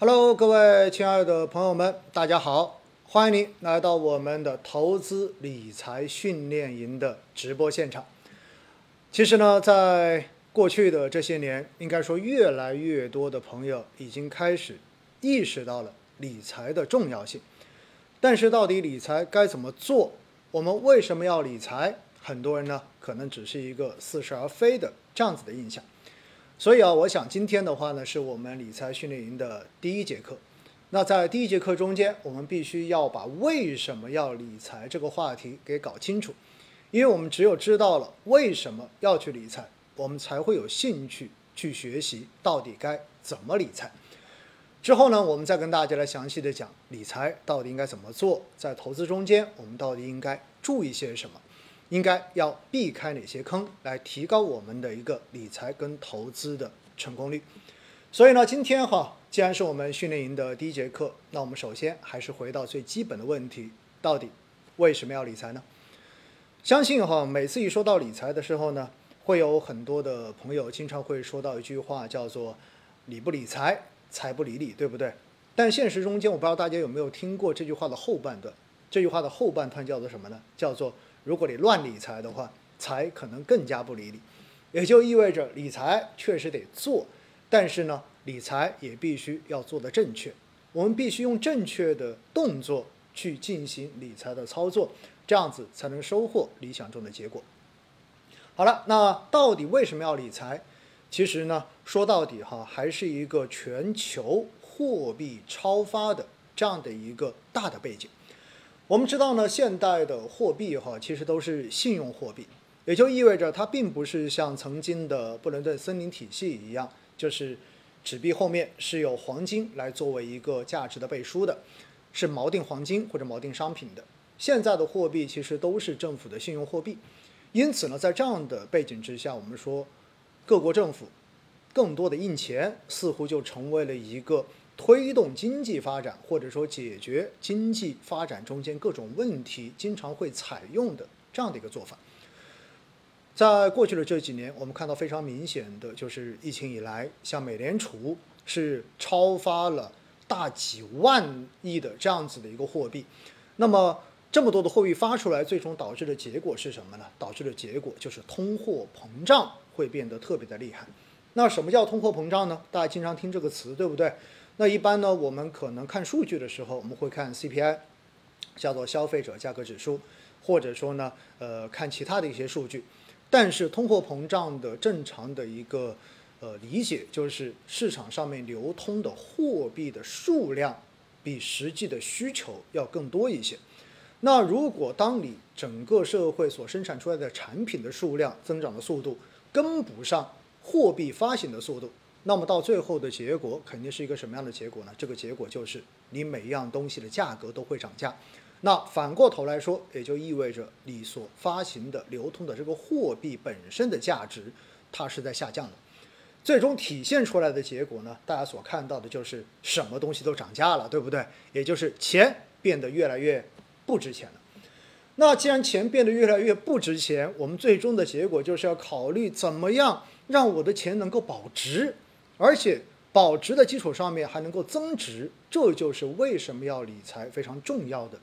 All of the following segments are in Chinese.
Hello，各位亲爱的朋友们，大家好，欢迎您来到我们的投资理财训练营的直播现场。其实呢，在过去的这些年，应该说越来越多的朋友已经开始意识到了理财的重要性。但是，到底理财该怎么做？我们为什么要理财？很多人呢，可能只是一个似是而非的这样子的印象。所以啊，我想今天的话呢，是我们理财训练营的第一节课。那在第一节课中间，我们必须要把为什么要理财这个话题给搞清楚，因为我们只有知道了为什么要去理财，我们才会有兴趣去学习到底该怎么理财。之后呢，我们再跟大家来详细的讲理财到底应该怎么做，在投资中间我们到底应该注意些什么。应该要避开哪些坑，来提高我们的一个理财跟投资的成功率。所以呢，今天哈，既然是我们训练营的第一节课，那我们首先还是回到最基本的问题：到底为什么要理财呢？相信哈，每次一说到理财的时候呢，会有很多的朋友经常会说到一句话，叫做“理不理财，财不理你”，对不对？但现实中间，我不知道大家有没有听过这句话的后半段。这句话的后半段叫做什么呢？叫做如果你乱理财的话，财可能更加不理你，也就意味着理财确实得做，但是呢，理财也必须要做的正确。我们必须用正确的动作去进行理财的操作，这样子才能收获理想中的结果。好了，那到底为什么要理财？其实呢，说到底哈，还是一个全球货币超发的这样的一个大的背景。我们知道呢，现代的货币哈，其实都是信用货币，也就意味着它并不是像曾经的布伦顿森林体系一样，就是纸币后面是有黄金来作为一个价值的背书的，是锚定黄金或者锚定商品的。现在的货币其实都是政府的信用货币，因此呢，在这样的背景之下，我们说各国政府更多的印钱，似乎就成为了一个。推动经济发展，或者说解决经济发展中间各种问题，经常会采用的这样的一个做法。在过去的这几年，我们看到非常明显的就是疫情以来，像美联储是超发了大几万亿的这样子的一个货币。那么这么多的货币发出来，最终导致的结果是什么呢？导致的结果就是通货膨胀会变得特别的厉害。那什么叫通货膨胀呢？大家经常听这个词，对不对？那一般呢，我们可能看数据的时候，我们会看 CPI，叫做消费者价格指数，或者说呢，呃，看其他的一些数据。但是通货膨胀的正常的一个呃理解，就是市场上面流通的货币的数量比实际的需求要更多一些。那如果当你整个社会所生产出来的产品的数量增长的速度跟不上货币发行的速度，那么到最后的结果肯定是一个什么样的结果呢？这个结果就是你每一样东西的价格都会涨价。那反过头来说，也就意味着你所发行的、流通的这个货币本身的价值，它是在下降的。最终体现出来的结果呢，大家所看到的就是什么东西都涨价了，对不对？也就是钱变得越来越不值钱了。那既然钱变得越来越不值钱，我们最终的结果就是要考虑怎么样让我的钱能够保值。而且保值的基础上面还能够增值，这就是为什么要理财非常重要的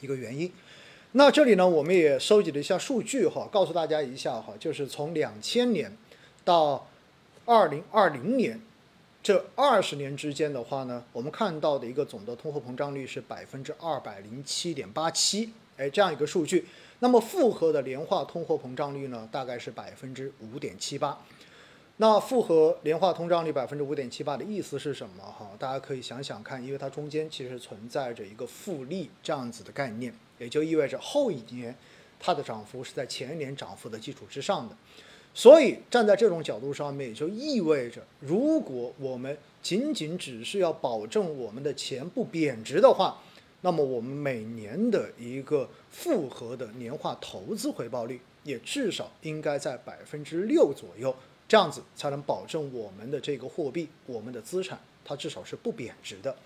一个原因。那这里呢，我们也收集了一下数据哈，告诉大家一下哈，就是从两千年到二零二零年这二十年之间的话呢，我们看到的一个总的通货膨胀率是百分之二百零七点八七，哎，这样一个数据。那么复合的年化通货膨胀率呢，大概是百分之五点七八。那复合年化通胀率百分之五点七八的意思是什么？哈，大家可以想想看，因为它中间其实存在着一个复利这样子的概念，也就意味着后一年它的涨幅是在前一年涨幅的基础之上的。所以站在这种角度上面，也就意味着，如果我们仅仅只是要保证我们的钱不贬值的话，那么我们每年的一个复合的年化投资回报率也至少应该在百分之六左右。这样子才能保证我们的这个货币，我们的资产，它至少是不贬值的。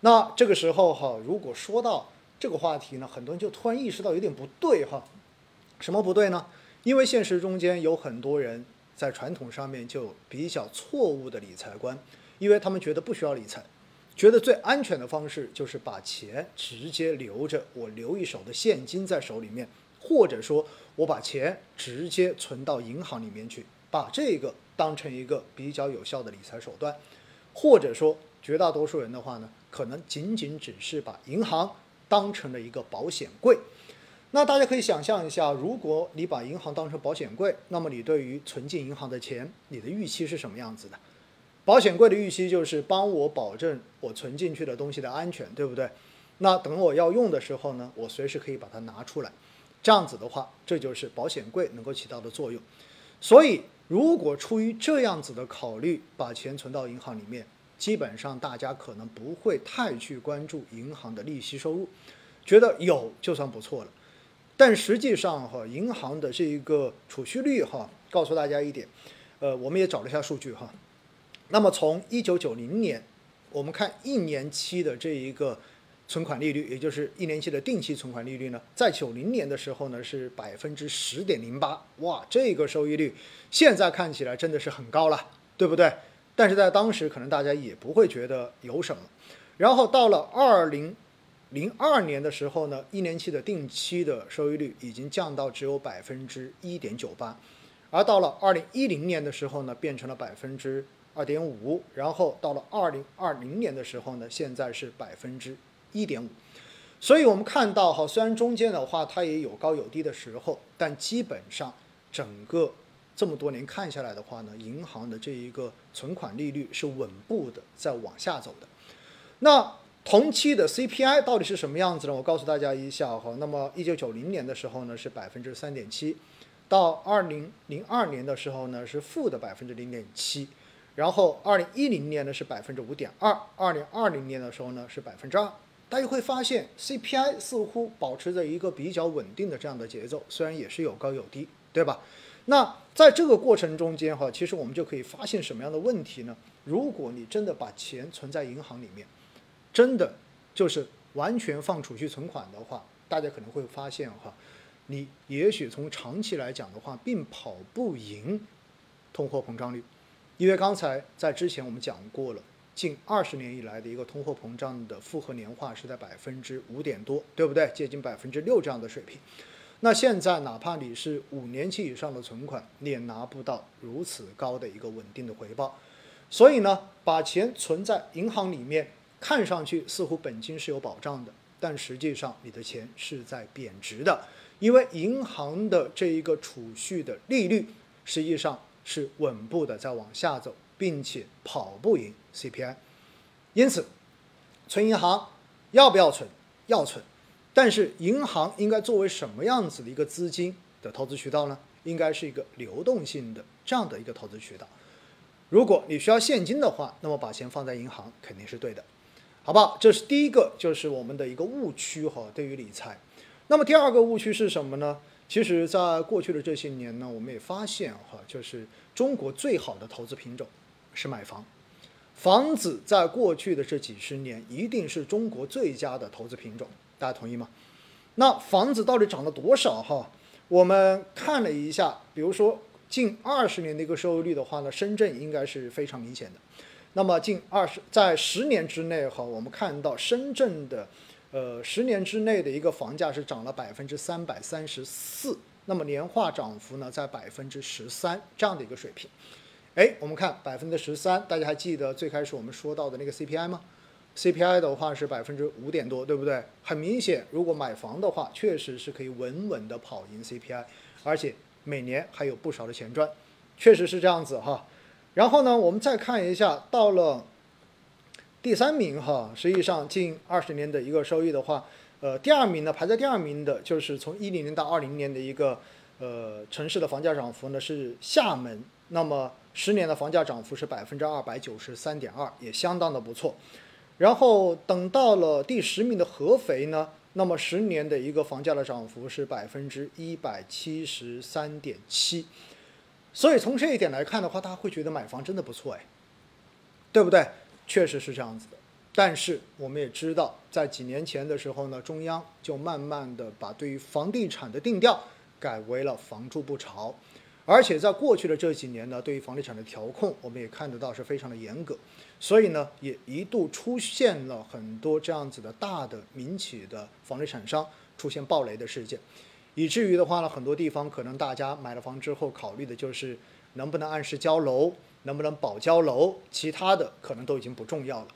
那这个时候哈，如果说到这个话题呢，很多人就突然意识到有点不对哈。什么不对呢？因为现实中间有很多人在传统上面就比较错误的理财观，因为他们觉得不需要理财，觉得最安全的方式就是把钱直接留着，我留一手的现金在手里面，或者说我把钱直接存到银行里面去，把这个当成一个比较有效的理财手段，或者说绝大多数人的话呢，可能仅仅只是把银行当成了一个保险柜。那大家可以想象一下，如果你把银行当成保险柜，那么你对于存进银行的钱，你的预期是什么样子的？保险柜的预期就是帮我保证我存进去的东西的安全，对不对？那等我要用的时候呢，我随时可以把它拿出来。这样子的话，这就是保险柜能够起到的作用。所以，如果出于这样子的考虑，把钱存到银行里面，基本上大家可能不会太去关注银行的利息收入，觉得有就算不错了。但实际上哈，银行的这一个储蓄率哈，告诉大家一点，呃，我们也找了一下数据哈。那么从一九九零年，我们看一年期的这一个存款利率，也就是一年期的定期存款利率呢，在九零年的时候呢是百分之十点零八，哇，这个收益率现在看起来真的是很高了，对不对？但是在当时可能大家也不会觉得有什么。然后到了二零。零二年的时候呢，一年期的定期的收益率已经降到只有百分之一点九八，而到了二零一零年的时候呢，变成了百分之二点五，然后到了二零二零年的时候呢，现在是百分之一点五。所以我们看到哈，虽然中间的话它也有高有低的时候，但基本上整个这么多年看下来的话呢，银行的这一个存款利率是稳步的在往下走的。那同期的 CPI 到底是什么样子呢？我告诉大家一下哈。那么，一九九零年的时候呢是百分之三点七，到二零零二年的时候呢是负的百分之零点七，然后二零一零年呢是百分之五点二，二零二零年的时候呢是百分之二。大家会发现 CPI 似乎保持着一个比较稳定的这样的节奏，虽然也是有高有低，对吧？那在这个过程中间哈，其实我们就可以发现什么样的问题呢？如果你真的把钱存在银行里面，真的就是完全放储蓄存款的话，大家可能会发现哈，你也许从长期来讲的话，并跑不赢通货膨胀率，因为刚才在之前我们讲过了，近二十年以来的一个通货膨胀的复合年化是在百分之五点多，对不对？接近百分之六这样的水平。那现在哪怕你是五年期以上的存款，你也拿不到如此高的一个稳定的回报。所以呢，把钱存在银行里面。看上去似乎本金是有保障的，但实际上你的钱是在贬值的，因为银行的这一个储蓄的利率实际上是稳步的在往下走，并且跑不赢 CPI。因此，存银行要不要存？要存，但是银行应该作为什么样子的一个资金的投资渠道呢？应该是一个流动性的这样的一个投资渠道。如果你需要现金的话，那么把钱放在银行肯定是对的。好不好？这是第一个，就是我们的一个误区哈。对于理财，那么第二个误区是什么呢？其实，在过去的这些年呢，我们也发现哈，就是中国最好的投资品种是买房，房子在过去的这几十年一定是中国最佳的投资品种，大家同意吗？那房子到底涨了多少哈？我们看了一下，比如说近二十年的一个收益率的话呢，深圳应该是非常明显的。那么近二十在十年之内哈，我们看到深圳的，呃，十年之内的一个房价是涨了百分之三百三十四，那么年化涨幅呢在百分之十三这样的一个水平。哎，我们看百分之十三，大家还记得最开始我们说到的那个 CPI 吗？CPI 的话是百分之五点多，对不对？很明显，如果买房的话，确实是可以稳稳的跑赢 CPI，而且每年还有不少的钱赚，确实是这样子哈。然后呢，我们再看一下，到了第三名哈，实际上近二十年的一个收益的话，呃，第二名呢排在第二名的就是从一零年到二零年的一个呃城市的房价涨幅呢是厦门，那么十年的房价涨幅是百分之二百九十三点二，也相当的不错。然后等到了第十名的合肥呢，那么十年的一个房价的涨幅是百分之一百七十三点七。所以从这一点来看的话，大家会觉得买房真的不错哎，对不对？确实是这样子的。但是我们也知道，在几年前的时候呢，中央就慢慢的把对于房地产的定调改为了“房住不炒”，而且在过去的这几年呢，对于房地产的调控，我们也看得到是非常的严格，所以呢，也一度出现了很多这样子的大的民企的房地产商出现暴雷的事件，以至于的话呢，很多地方可能大家买了房之后考虑的就是能不能按时交楼，能不能保交楼，其他的可能都已经不重要了。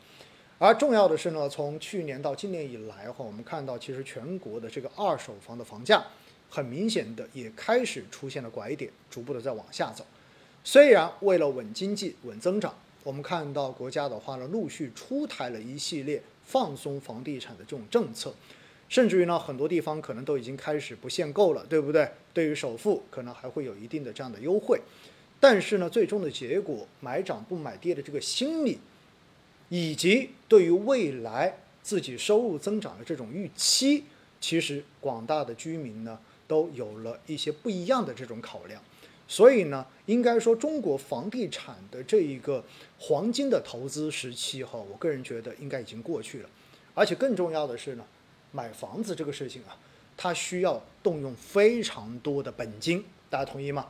而重要的是呢，从去年到今年以来哈，我们看到其实全国的这个二手房的房价，很明显的也开始出现了拐点，逐步的在往下走。虽然为了稳经济、稳增长，我们看到国家的话呢，陆续出台了一系列放松房地产的这种政策，甚至于呢，很多地方可能都已经开始不限购了，对不对？对于首付可能还会有一定的这样的优惠，但是呢，最终的结果买涨不买跌的这个心理。以及对于未来自己收入增长的这种预期，其实广大的居民呢都有了一些不一样的这种考量，所以呢，应该说中国房地产的这一个黄金的投资时期哈，我个人觉得应该已经过去了，而且更重要的是呢，买房子这个事情啊，它需要动用非常多的本金，大家同意吗？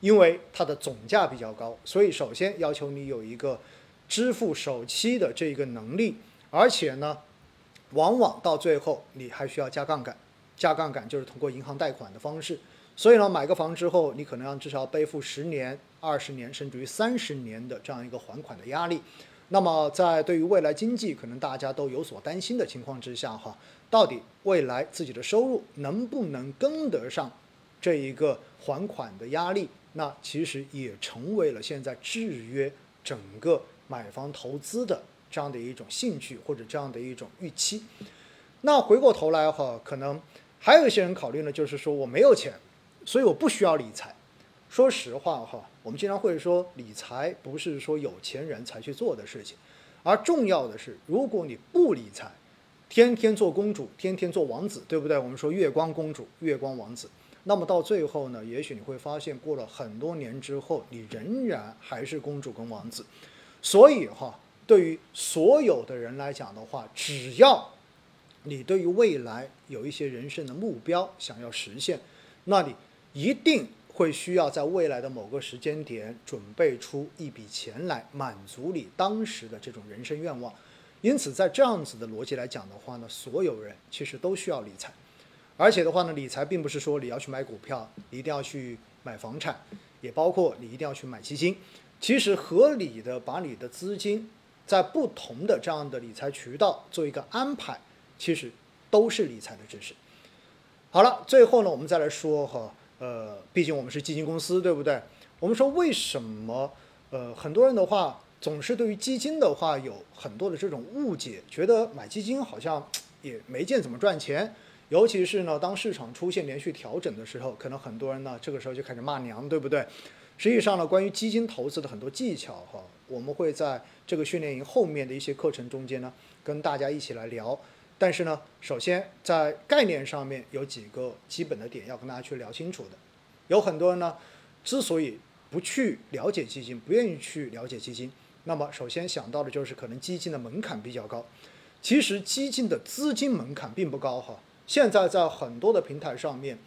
因为它的总价比较高，所以首先要求你有一个。支付首期的这一个能力，而且呢，往往到最后你还需要加杠杆，加杠杆就是通过银行贷款的方式。所以呢，买个房之后，你可能要至少背负十年、二十年，甚至于三十年的这样一个还款的压力。那么，在对于未来经济可能大家都有所担心的情况之下，哈，到底未来自己的收入能不能跟得上这一个还款的压力？那其实也成为了现在制约整个。买房投资的这样的一种兴趣或者这样的一种预期，那回过头来哈，可能还有一些人考虑呢，就是说我没有钱，所以我不需要理财。说实话哈，我们经常会说理财不是说有钱人才去做的事情，而重要的是，如果你不理财，天天做公主，天天做王子，对不对？我们说月光公主、月光王子，那么到最后呢，也许你会发现，过了很多年之后，你仍然还是公主跟王子。所以哈，对于所有的人来讲的话，只要你对于未来有一些人生的目标想要实现，那你一定会需要在未来的某个时间点准备出一笔钱来满足你当时的这种人生愿望。因此，在这样子的逻辑来讲的话呢，所有人其实都需要理财，而且的话呢，理财并不是说你要去买股票，一定要去买房产，也包括你一定要去买基金。其实合理的把你的资金在不同的这样的理财渠道做一个安排，其实都是理财的知识。好了，最后呢，我们再来说哈，呃，毕竟我们是基金公司，对不对？我们说为什么呃很多人的话总是对于基金的话有很多的这种误解，觉得买基金好像也没见怎么赚钱，尤其是呢当市场出现连续调整的时候，可能很多人呢这个时候就开始骂娘，对不对？实际上呢，关于基金投资的很多技巧哈，我们会在这个训练营后面的一些课程中间呢，跟大家一起来聊。但是呢，首先在概念上面有几个基本的点要跟大家去聊清楚的。有很多人呢，之所以不去了解基金，不愿意去了解基金，那么首先想到的就是可能基金的门槛比较高。其实基金的资金门槛并不高哈，现在在很多的平台上面。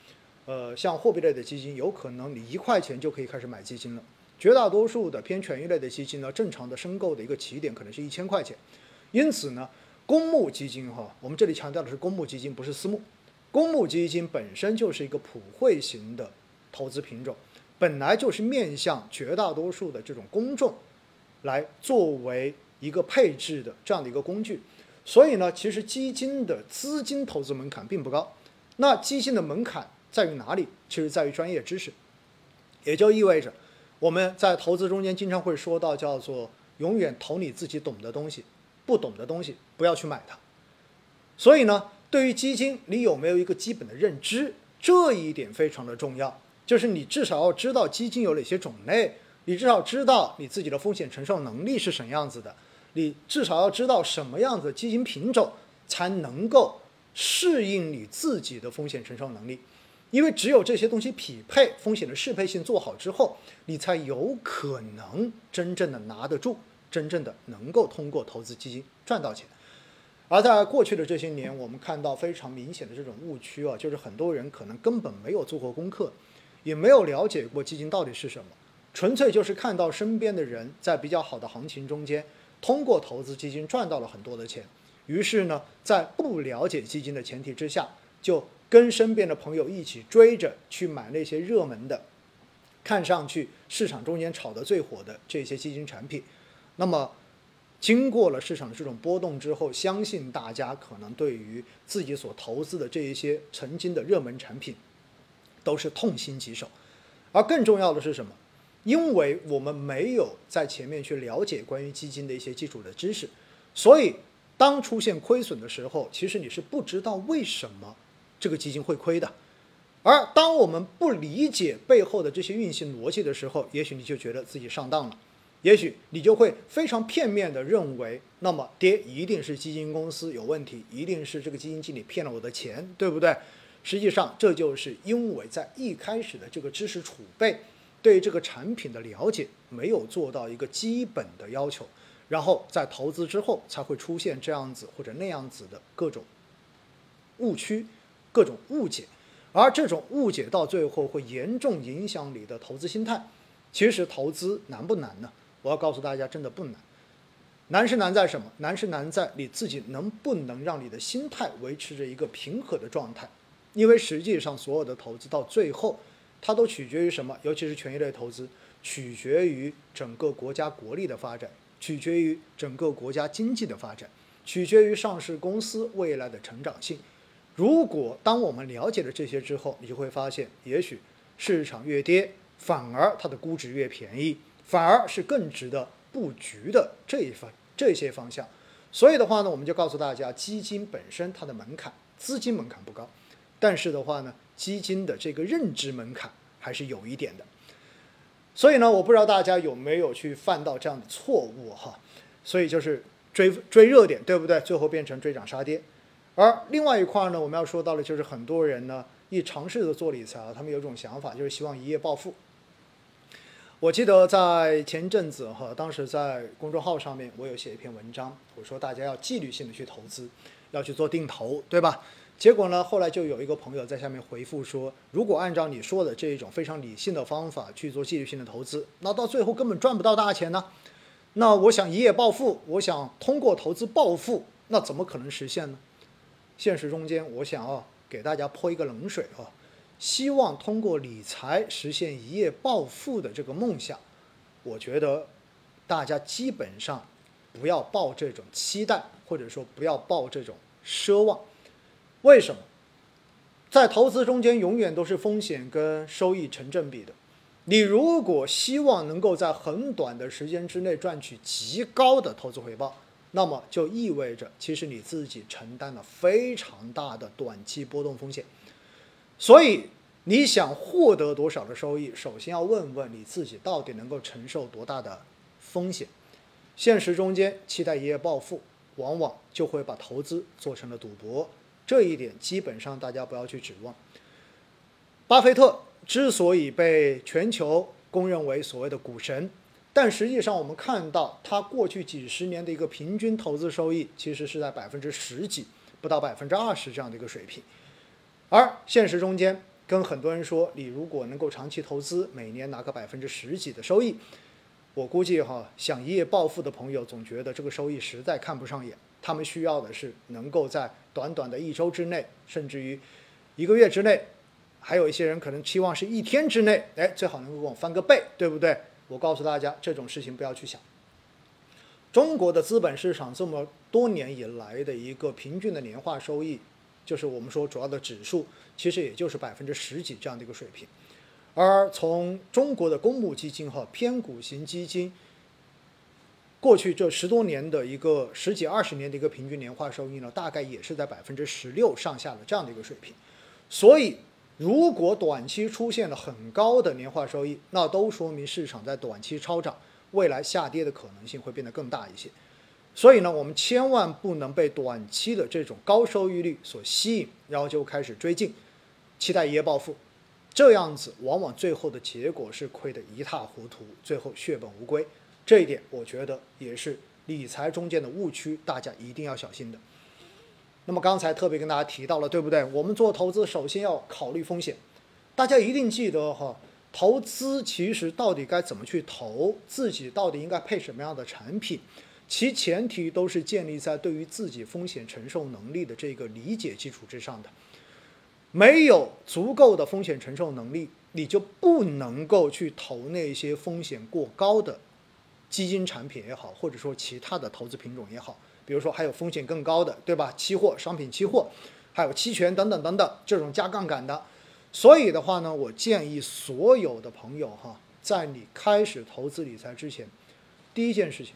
呃，像货币类的基金，有可能你一块钱就可以开始买基金了。绝大多数的偏权益类的基金呢，正常的申购的一个起点可能是一千块钱。因此呢，公募基金哈，我们这里强调的是公募基金，不是私募。公募基金本身就是一个普惠型的投资品种，本来就是面向绝大多数的这种公众来作为一个配置的这样的一个工具。所以呢，其实基金的资金投资门槛并不高。那基金的门槛。在于哪里？其实在于专业知识，也就意味着我们在投资中间经常会说到叫做永远投你自己懂的东西，不懂的东西不要去买它。所以呢，对于基金，你有没有一个基本的认知？这一点非常的重要，就是你至少要知道基金有哪些种类，你至少知道你自己的风险承受能力是什么样子的，你至少要知道什么样子的基金品种才能够适应你自己的风险承受能力。因为只有这些东西匹配，风险的适配性做好之后，你才有可能真正的拿得住，真正的能够通过投资基金赚到钱。而在过去的这些年，我们看到非常明显的这种误区啊，就是很多人可能根本没有做过功课，也没有了解过基金到底是什么，纯粹就是看到身边的人在比较好的行情中间，通过投资基金赚到了很多的钱，于是呢，在不了解基金的前提之下，就跟身边的朋友一起追着去买那些热门的，看上去市场中间炒得最火的这些基金产品，那么。经过了市场的这种波动之后，相信大家可能对于自己所投资的这一些曾经的热门产品，都是痛心疾首。而更重要的是什么？因为我们没有在前面去了解关于基金的一些基础的知识，所以当出现亏损的时候，其实你是不知道为什么这个基金会亏的。而当我们不理解背后的这些运行逻辑的时候，也许你就觉得自己上当了。也许你就会非常片面的认为，那么跌一定是基金公司有问题，一定是这个基金经理骗了我的钱，对不对？实际上，这就是因为在一开始的这个知识储备，对这个产品的了解没有做到一个基本的要求，然后在投资之后才会出现这样子或者那样子的各种误区、各种误解，而这种误解到最后会严重影响你的投资心态。其实投资难不难呢？我要告诉大家，真的不难。难是难在什么？难是难在你自己能不能让你的心态维持着一个平和的状态。因为实际上，所有的投资到最后，它都取决于什么？尤其是权益类投资，取决于整个国家国力的发展，取决于整个国家经济的发展，取决于上市公司未来的成长性。如果当我们了解了这些之后，你就会发现，也许市场越跌，反而它的估值越便宜。反而是更值得布局的这一方这些方向，所以的话呢，我们就告诉大家，基金本身它的门槛，资金门槛不高，但是的话呢，基金的这个认知门槛还是有一点的。所以呢，我不知道大家有没有去犯到这样的错误哈，所以就是追追热点，对不对？最后变成追涨杀跌。而另外一块呢，我们要说到的就是很多人呢，一尝试着做理财啊，他们有种想法，就是希望一夜暴富。我记得在前阵子哈，当时在公众号上面我有写一篇文章，我说大家要纪律性的去投资，要去做定投，对吧？结果呢，后来就有一个朋友在下面回复说，如果按照你说的这一种非常理性的方法去做纪律性的投资，那到最后根本赚不到大钱呢。那我想一夜暴富，我想通过投资暴富，那怎么可能实现呢？现实中间，我想啊，给大家泼一个冷水啊。希望通过理财实现一夜暴富的这个梦想，我觉得大家基本上不要抱这种期待，或者说不要抱这种奢望。为什么？在投资中间永远都是风险跟收益成正比的。你如果希望能够在很短的时间之内赚取极高的投资回报，那么就意味着其实你自己承担了非常大的短期波动风险。所以，你想获得多少的收益，首先要问问你自己到底能够承受多大的风险。现实中间期待一夜暴富，往往就会把投资做成了赌博。这一点基本上大家不要去指望。巴菲特之所以被全球公认为所谓的股神，但实际上我们看到他过去几十年的一个平均投资收益，其实是在百分之十几，不到百分之二十这样的一个水平。而现实中间，跟很多人说，你如果能够长期投资，每年拿个百分之十几的收益，我估计哈，想一夜暴富的朋友总觉得这个收益实在看不上眼。他们需要的是能够在短短的一周之内，甚至于一个月之内，还有一些人可能期望是一天之内，哎，最好能够给我翻个倍，对不对？我告诉大家，这种事情不要去想。中国的资本市场这么多年以来的一个平均的年化收益。就是我们说主要的指数，其实也就是百分之十几这样的一个水平，而从中国的公募基金和偏股型基金，过去这十多年的一个十几二十年的一个平均年化收益呢，大概也是在百分之十六上下的这样的一个水平。所以，如果短期出现了很高的年化收益，那都说明市场在短期超涨，未来下跌的可能性会变得更大一些。所以呢，我们千万不能被短期的这种高收益率所吸引，然后就开始追进，期待一夜暴富，这样子往往最后的结果是亏得一塌糊涂，最后血本无归。这一点我觉得也是理财中间的误区，大家一定要小心的。那么刚才特别跟大家提到了，对不对？我们做投资首先要考虑风险，大家一定记得哈，投资其实到底该怎么去投，自己到底应该配什么样的产品，其前提都是建立在对于自己风险承受能力的这个理解基础之上的。没有足够的风险承受能力，你就不能够去投那些风险过高的基金产品也好，或者说其他的投资品种也好。比如说还有风险更高的，对吧？期货、商品期货，还有期权等等等等这种加杠杆的。所以的话呢，我建议所有的朋友哈，在你开始投资理财之前，第一件事情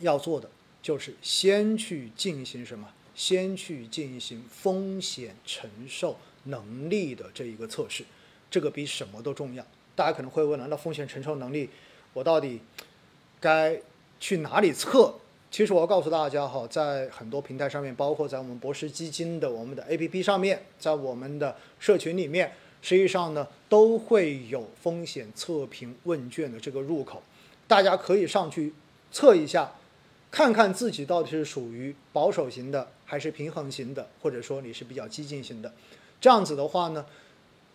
要做的就是先去进行什么？先去进行风险承受能力的这一个测试，这个比什么都重要。大家可能会问了，那风险承受能力我到底该去哪里测？其实我要告诉大家哈，在很多平台上面，包括在我们博时基金的我们的 APP 上面，在我们的社群里面，实际上呢都会有风险测评问卷的这个入口，大家可以上去测一下，看看自己到底是属于保守型的，还是平衡型的，或者说你是比较激进型的。这样子的话呢，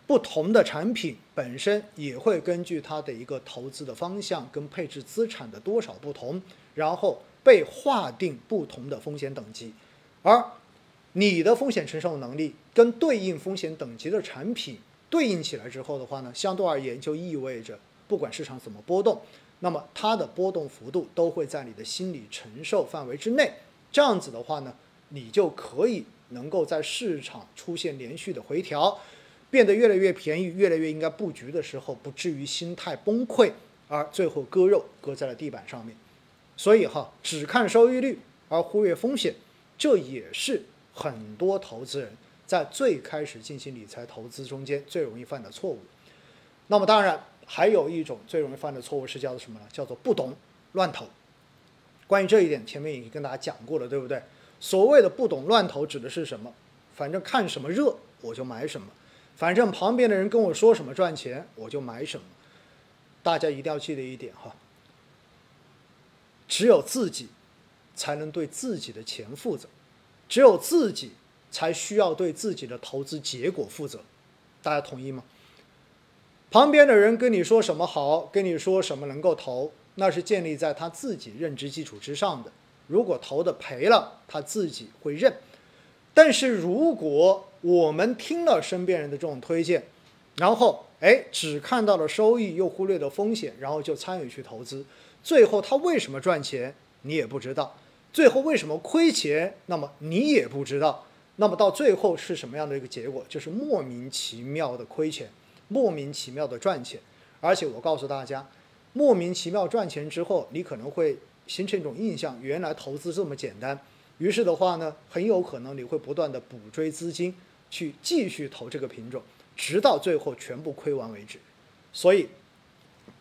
不同的产品本身也会根据它的一个投资的方向跟配置资产的多少不同，然后。被划定不同的风险等级，而你的风险承受能力跟对应风险等级的产品对应起来之后的话呢，相对而言就意味着，不管市场怎么波动，那么它的波动幅度都会在你的心理承受范围之内。这样子的话呢，你就可以能够在市场出现连续的回调，变得越来越便宜，越来越应该布局的时候，不至于心态崩溃，而最后割肉割在了地板上面。所以哈，只看收益率而忽略风险，这也是很多投资人在最开始进行理财投资中间最容易犯的错误。那么当然，还有一种最容易犯的错误是叫做什么呢？叫做不懂乱投。关于这一点，前面已经跟大家讲过了，对不对？所谓的不懂乱投指的是什么？反正看什么热我就买什么，反正旁边的人跟我说什么赚钱我就买什么。大家一定要记得一点哈。只有自己才能对自己的钱负责，只有自己才需要对自己的投资结果负责，大家同意吗？旁边的人跟你说什么好，跟你说什么能够投，那是建立在他自己认知基础之上的。如果投的赔了，他自己会认；但是如果我们听了身边人的这种推荐，然后哎只看到了收益，又忽略了风险，然后就参与去投资。最后他为什么赚钱，你也不知道；最后为什么亏钱，那么你也不知道。那么到最后是什么样的一个结果？就是莫名其妙的亏钱，莫名其妙的赚钱。而且我告诉大家，莫名其妙赚钱之后，你可能会形成一种印象：原来投资这么简单。于是的话呢，很有可能你会不断的补追资金，去继续投这个品种，直到最后全部亏完为止。所以，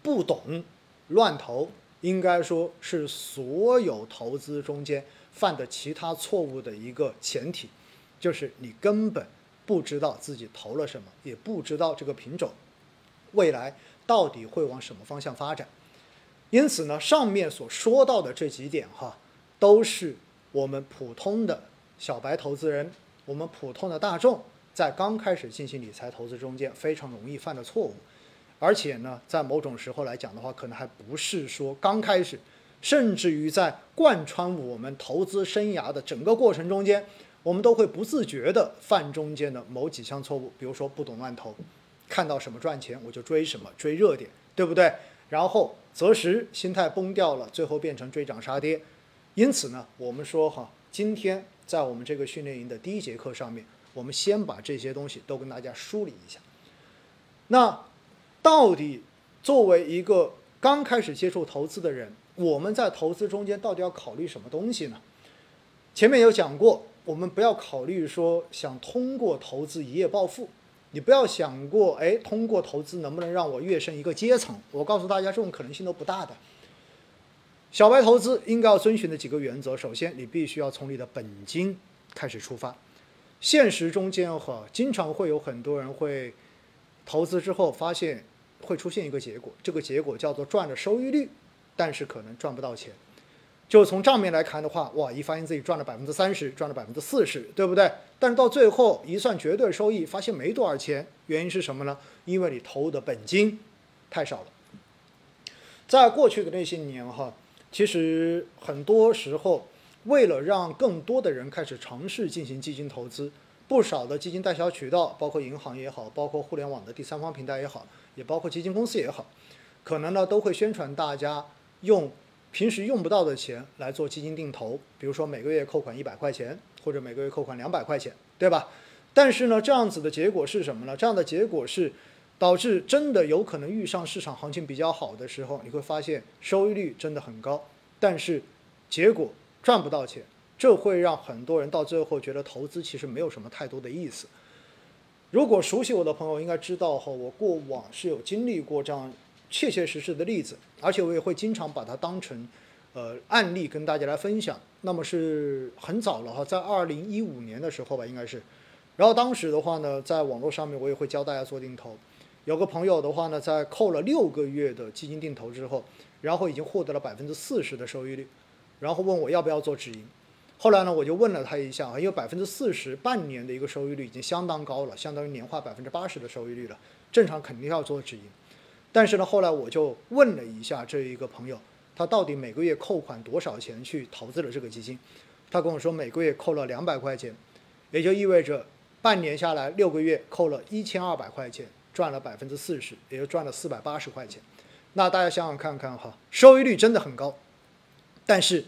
不懂乱投。应该说是所有投资中间犯的其他错误的一个前提，就是你根本不知道自己投了什么，也不知道这个品种未来到底会往什么方向发展。因此呢，上面所说到的这几点哈，都是我们普通的小白投资人，我们普通的大众在刚开始进行理财投资中间非常容易犯的错误。而且呢，在某种时候来讲的话，可能还不是说刚开始，甚至于在贯穿我们投资生涯的整个过程中间，我们都会不自觉地犯中间的某几项错误。比如说不懂乱投，看到什么赚钱我就追什么，追热点，对不对？然后择时心态崩掉了，最后变成追涨杀跌。因此呢，我们说哈，今天在我们这个训练营的第一节课上面，我们先把这些东西都跟大家梳理一下。那。到底作为一个刚开始接触投资的人，我们在投资中间到底要考虑什么东西呢？前面有讲过，我们不要考虑说想通过投资一夜暴富，你不要想过，哎，通过投资能不能让我跃升一个阶层？我告诉大家，这种可能性都不大的。小白投资应该要遵循的几个原则，首先，你必须要从你的本金开始出发。现实中间哈，经常会有很多人会投资之后发现。会出现一个结果，这个结果叫做赚了收益率，但是可能赚不到钱。就从账面来看的话，哇，一发现自己赚了百分之三十，赚了百分之四十，对不对？但是到最后一算绝对收益，发现没多少钱。原因是什么呢？因为你投入的本金太少了。在过去的那些年哈，其实很多时候，为了让更多的人开始尝试进行基金投资，不少的基金代销渠道，包括银行也好，包括互联网的第三方平台也好，也包括基金公司也好，可能呢都会宣传大家用。平时用不到的钱来做基金定投，比如说每个月扣款一百块钱，或者每个月扣款两百块钱，对吧？但是呢，这样子的结果是什么呢？这样的结果是导致真的有可能遇上市场行情比较好的时候，你会发现收益率真的很高，但是结果赚不到钱，这会让很多人到最后觉得投资其实没有什么太多的意思。如果熟悉我的朋友应该知道哈，我过往是有经历过这样。切切实实的例子，而且我也会经常把它当成，呃，案例跟大家来分享。那么是很早了哈，在二零一五年的时候吧，应该是。然后当时的话呢，在网络上面我也会教大家做定投。有个朋友的话呢，在扣了六个月的基金定投之后，然后已经获得了百分之四十的收益率，然后问我要不要做止盈。后来呢，我就问了他一下，因为百分之四十半年的一个收益率已经相当高了，相当于年化百分之八十的收益率了，正常肯定要做止盈。但是呢，后来我就问了一下这一个朋友，他到底每个月扣款多少钱去投资了这个基金？他跟我说每个月扣了两百块钱，也就意味着半年下来六个月扣了一千二百块钱，赚了百分之四十，也就赚了四百八十块钱。那大家想想看看哈，收益率真的很高，但是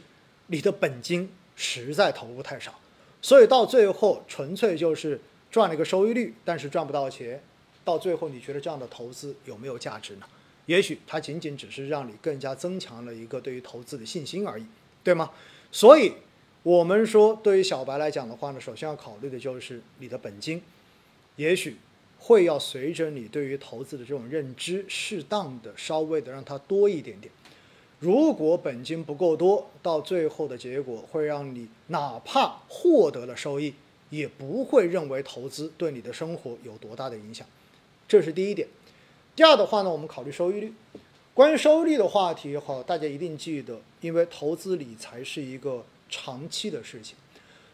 你的本金实在投入太少，所以到最后纯粹就是赚了一个收益率，但是赚不到钱。到最后，你觉得这样的投资有没有价值呢？也许它仅仅只是让你更加增强了一个对于投资的信心而已，对吗？所以，我们说对于小白来讲的话呢，首先要考虑的就是你的本金，也许会要随着你对于投资的这种认知，适当的稍微的让它多一点点。如果本金不够多，到最后的结果会让你哪怕获得了收益，也不会认为投资对你的生活有多大的影响。这是第一点。第二的话呢，我们考虑收益率。关于收益率的话题哈，大家一定记得，因为投资理财是一个长期的事情。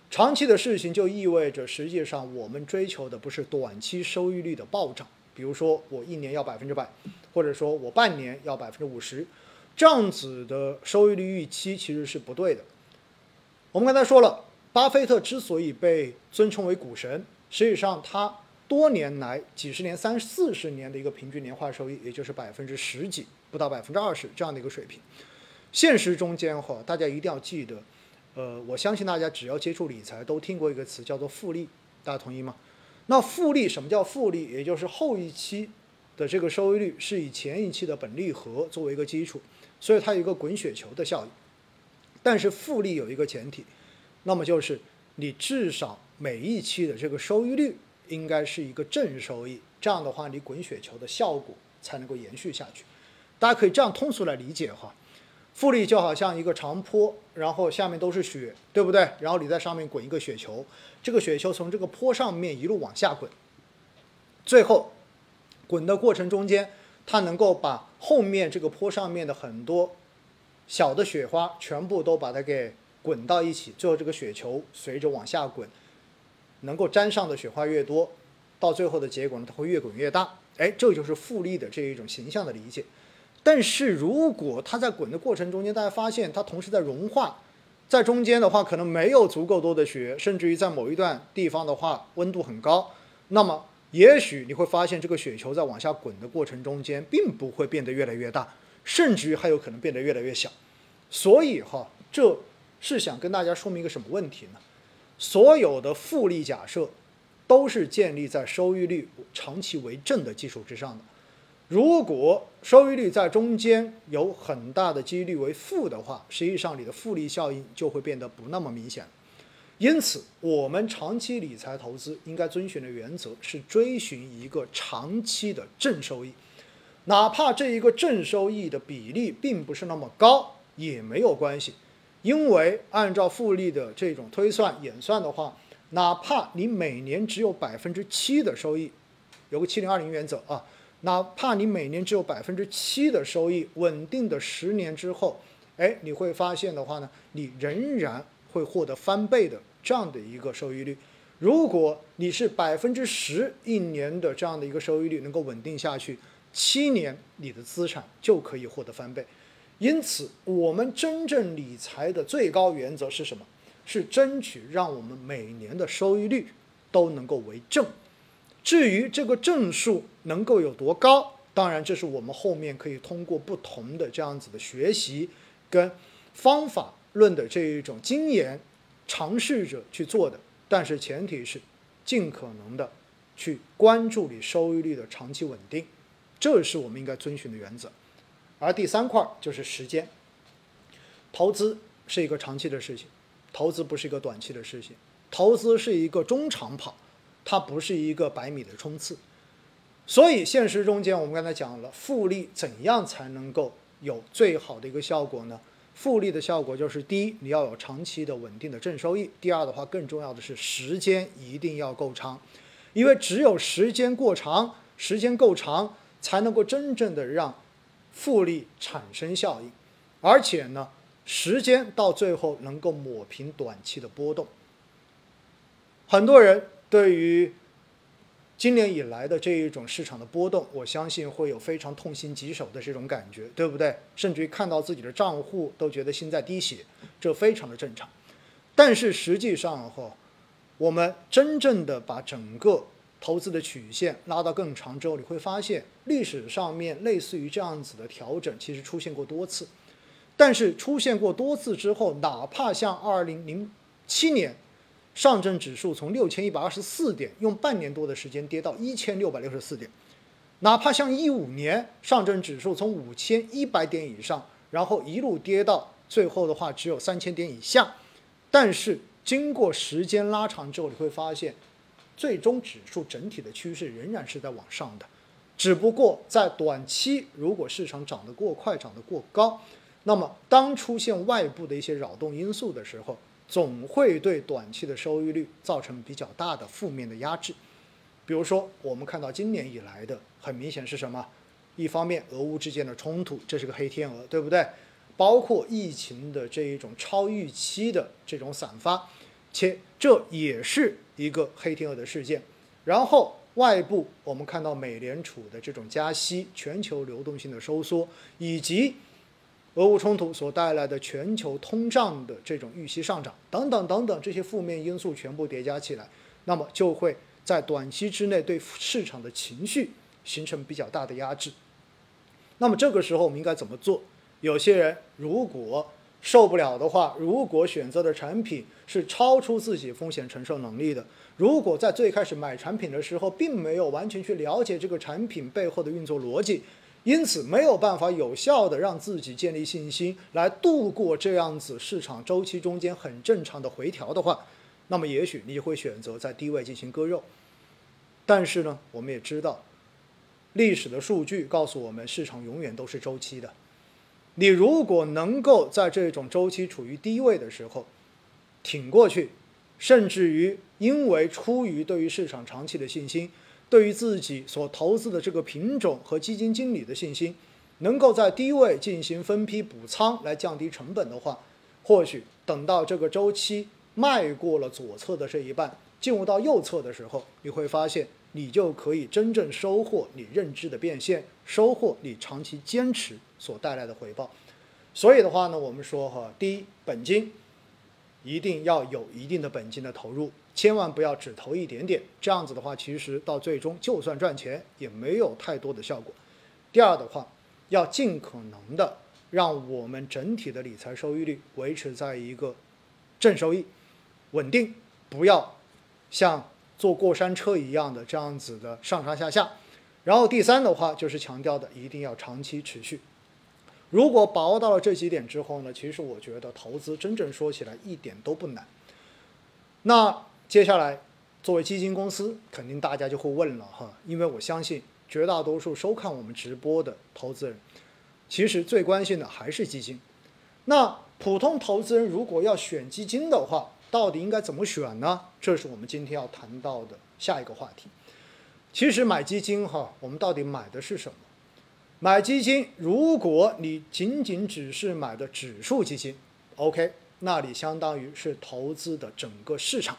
长期的事情就意味着，实际上我们追求的不是短期收益率的暴涨，比如说我一年要百分之百，或者说我半年要百分之五十，这样子的收益率预期其实是不对的。我们刚才说了，巴菲特之所以被尊称为股神，实际上他。多年来，几十年、三四十年的一个平均年化收益，也就是百分之十几，不到百分之二十这样的一个水平。现实中间哈，大家一定要记得，呃，我相信大家只要接触理财，都听过一个词叫做复利，大家同意吗？那复利什么叫复利？也就是后一期的这个收益率是以前一期的本利和作为一个基础，所以它有一个滚雪球的效应。但是复利有一个前提，那么就是你至少每一期的这个收益率。应该是一个正收益，这样的话，你滚雪球的效果才能够延续下去。大家可以这样通俗来理解哈，复利就好像一个长坡，然后下面都是雪，对不对？然后你在上面滚一个雪球，这个雪球从这个坡上面一路往下滚，最后滚的过程中间，它能够把后面这个坡上面的很多小的雪花全部都把它给滚到一起，最后这个雪球随着往下滚。能够沾上的雪花越多，到最后的结果呢，它会越滚越大。哎，这就是复利的这一种形象的理解。但是如果它在滚的过程中间，大家发现它同时在融化，在中间的话可能没有足够多的雪，甚至于在某一段地方的话温度很高，那么也许你会发现这个雪球在往下滚的过程中间，并不会变得越来越大，甚至于还有可能变得越来越小。所以哈，这是想跟大家说明一个什么问题呢？所有的复利假设都是建立在收益率长期为正的基础之上的。如果收益率在中间有很大的几率为负的话，实际上你的复利效应就会变得不那么明显。因此，我们长期理财投资应该遵循的原则是追寻一个长期的正收益，哪怕这一个正收益的比例并不是那么高也没有关系。因为按照复利的这种推算演算的话，哪怕你每年只有百分之七的收益，有个七零二零原则啊，哪怕你每年只有百分之七的收益，稳定的十年之后，哎，你会发现的话呢，你仍然会获得翻倍的这样的一个收益率。如果你是百分之十一年的这样的一个收益率能够稳定下去，七年你的资产就可以获得翻倍。因此，我们真正理财的最高原则是什么？是争取让我们每年的收益率都能够为正。至于这个正数能够有多高，当然这是我们后面可以通过不同的这样子的学习跟方法论的这一种经验尝试着去做的。但是前提是尽可能的去关注你收益率的长期稳定，这是我们应该遵循的原则。而第三块就是时间，投资是一个长期的事情，投资不是一个短期的事情，投资是一个中长跑，它不是一个百米的冲刺。所以现实中间，我们刚才讲了复利怎样才能够有最好的一个效果呢？复利的效果就是：第一，你要有长期的稳定的正收益；第二的话，更重要的是时间一定要够长，因为只有时间过长，时间够长，才能够真正的让复利产生效应，而且呢，时间到最后能够抹平短期的波动。很多人对于今年以来的这一种市场的波动，我相信会有非常痛心疾首的这种感觉，对不对？甚至于看到自己的账户都觉得心在滴血，这非常的正常。但是实际上哈，我们真正的把整个投资的曲线拉到更长之后，你会发现历史上面类似于这样子的调整其实出现过多次。但是出现过多次之后，哪怕像二零零七年。上证指数从六千一百二十四点，用半年多的时间跌到一千六百六十四点，哪怕像一五年上证指数从五千一百点以上，然后一路跌到最后的话只有三千点以下，但是经过时间拉长之后，你会发现，最终指数整体的趋势仍然是在往上的，只不过在短期如果市场涨得过快、涨得过高，那么当出现外部的一些扰动因素的时候。总会对短期的收益率造成比较大的负面的压制，比如说我们看到今年以来的很明显是什么？一方面俄乌之间的冲突，这是个黑天鹅，对不对？包括疫情的这一种超预期的这种散发，且这也是一个黑天鹅的事件。然后外部我们看到美联储的这种加息，全球流动性的收缩，以及。俄乌冲突所带来的全球通胀的这种预期上涨，等等等等，这些负面因素全部叠加起来，那么就会在短期之内对市场的情绪形成比较大的压制。那么这个时候我们应该怎么做？有些人如果受不了的话，如果选择的产品是超出自己风险承受能力的，如果在最开始买产品的时候并没有完全去了解这个产品背后的运作逻辑。因此没有办法有效的让自己建立信心，来度过这样子市场周期中间很正常的回调的话，那么也许你会选择在低位进行割肉。但是呢，我们也知道，历史的数据告诉我们，市场永远都是周期的。你如果能够在这种周期处于低位的时候挺过去，甚至于因为出于对于市场长期的信心。对于自己所投资的这个品种和基金经理的信心，能够在低位进行分批补仓来降低成本的话，或许等到这个周期迈过了左侧的这一半，进入到右侧的时候，你会发现你就可以真正收获你认知的变现，收获你长期坚持所带来的回报。所以的话呢，我们说哈，第一，本金一定要有一定的本金的投入。千万不要只投一点点，这样子的话，其实到最终就算赚钱也没有太多的效果。第二的话，要尽可能的让我们整体的理财收益率维持在一个正收益、稳定，不要像坐过山车一样的这样子的上上下下。然后第三的话，就是强调的一定要长期持续。如果把握到了这几点之后呢，其实我觉得投资真正说起来一点都不难。那。接下来，作为基金公司，肯定大家就会问了哈，因为我相信绝大多数收看我们直播的投资人，其实最关心的还是基金。那普通投资人如果要选基金的话，到底应该怎么选呢？这是我们今天要谈到的下一个话题。其实买基金哈，我们到底买的是什么？买基金，如果你仅仅只是买的指数基金，OK，那你相当于是投资的整个市场。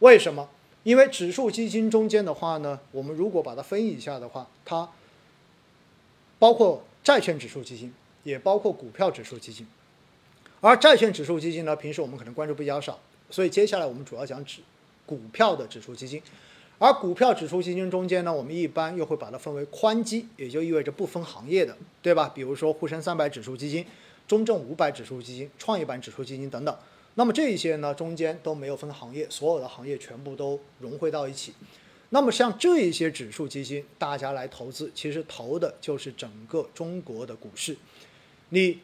为什么？因为指数基金中间的话呢，我们如果把它分一下的话，它包括债券指数基金，也包括股票指数基金。而债券指数基金呢，平时我们可能关注比较少，所以接下来我们主要讲指股票的指数基金。而股票指数基金中间呢，我们一般又会把它分为宽基，也就意味着不分行业的，对吧？比如说沪深三百指数基金、中证五百指数基金、创业板指数基金等等。那么这一些呢，中间都没有分行业，所有的行业全部都融汇到一起。那么像这一些指数基金，大家来投资，其实投的就是整个中国的股市。你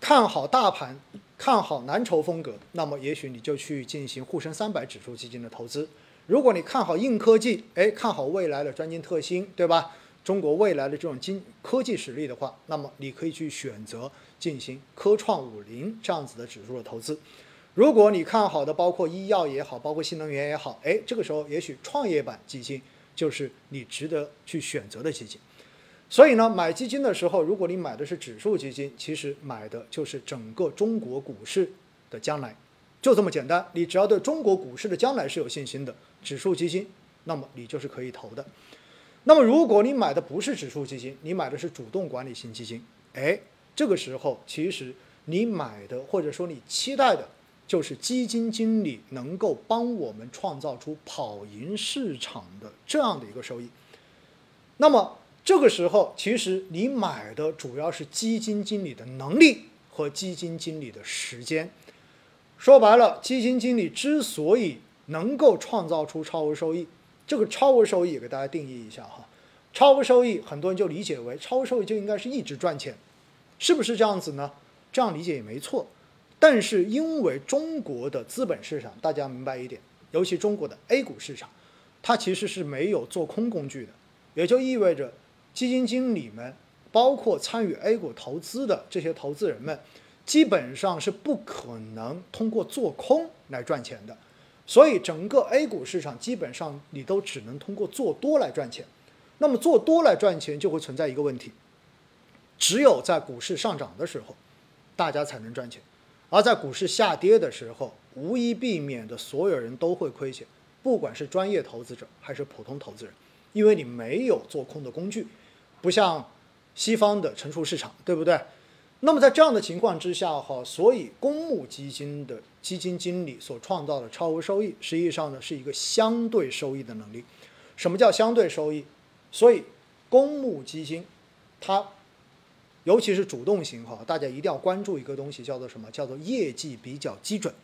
看好大盘，看好蓝筹风格，那么也许你就去进行沪深三百指数基金的投资。如果你看好硬科技，哎，看好未来的专精特新，对吧？中国未来的这种经科技实力的话，那么你可以去选择进行科创五零这样子的指数的投资。如果你看好的包括医药也好，包括新能源也好，哎，这个时候也许创业板基金就是你值得去选择的基金。所以呢，买基金的时候，如果你买的是指数基金，其实买的就是整个中国股市的将来，就这么简单。你只要对中国股市的将来是有信心的。指数基金，那么你就是可以投的。那么如果你买的不是指数基金，你买的是主动管理型基金，哎，这个时候其实你买的或者说你期待的，就是基金经理能够帮我们创造出跑赢市场的这样的一个收益。那么这个时候，其实你买的主要是基金经理的能力和基金经理的时间。说白了，基金经理之所以能够创造出超额收益，这个超额收益也给大家定义一下哈。超额收益很多人就理解为超额收益就应该是一直赚钱，是不是这样子呢？这样理解也没错。但是因为中国的资本市场，大家明白一点，尤其中国的 A 股市场，它其实是没有做空工具的，也就意味着基金经理们，包括参与 A 股投资的这些投资人们，基本上是不可能通过做空来赚钱的。所以整个 A 股市场基本上你都只能通过做多来赚钱，那么做多来赚钱就会存在一个问题，只有在股市上涨的时候，大家才能赚钱，而在股市下跌的时候，无一避免的所有人都会亏钱，不管是专业投资者还是普通投资人，因为你没有做空的工具，不像西方的成熟市场，对不对？那么在这样的情况之下，哈，所以公募基金的基金经理所创造的超额收益，实际上呢是一个相对收益的能力。什么叫相对收益？所以公募基金，它尤其是主动型哈，大家一定要关注一个东西，叫做什么？叫做业绩比较基准。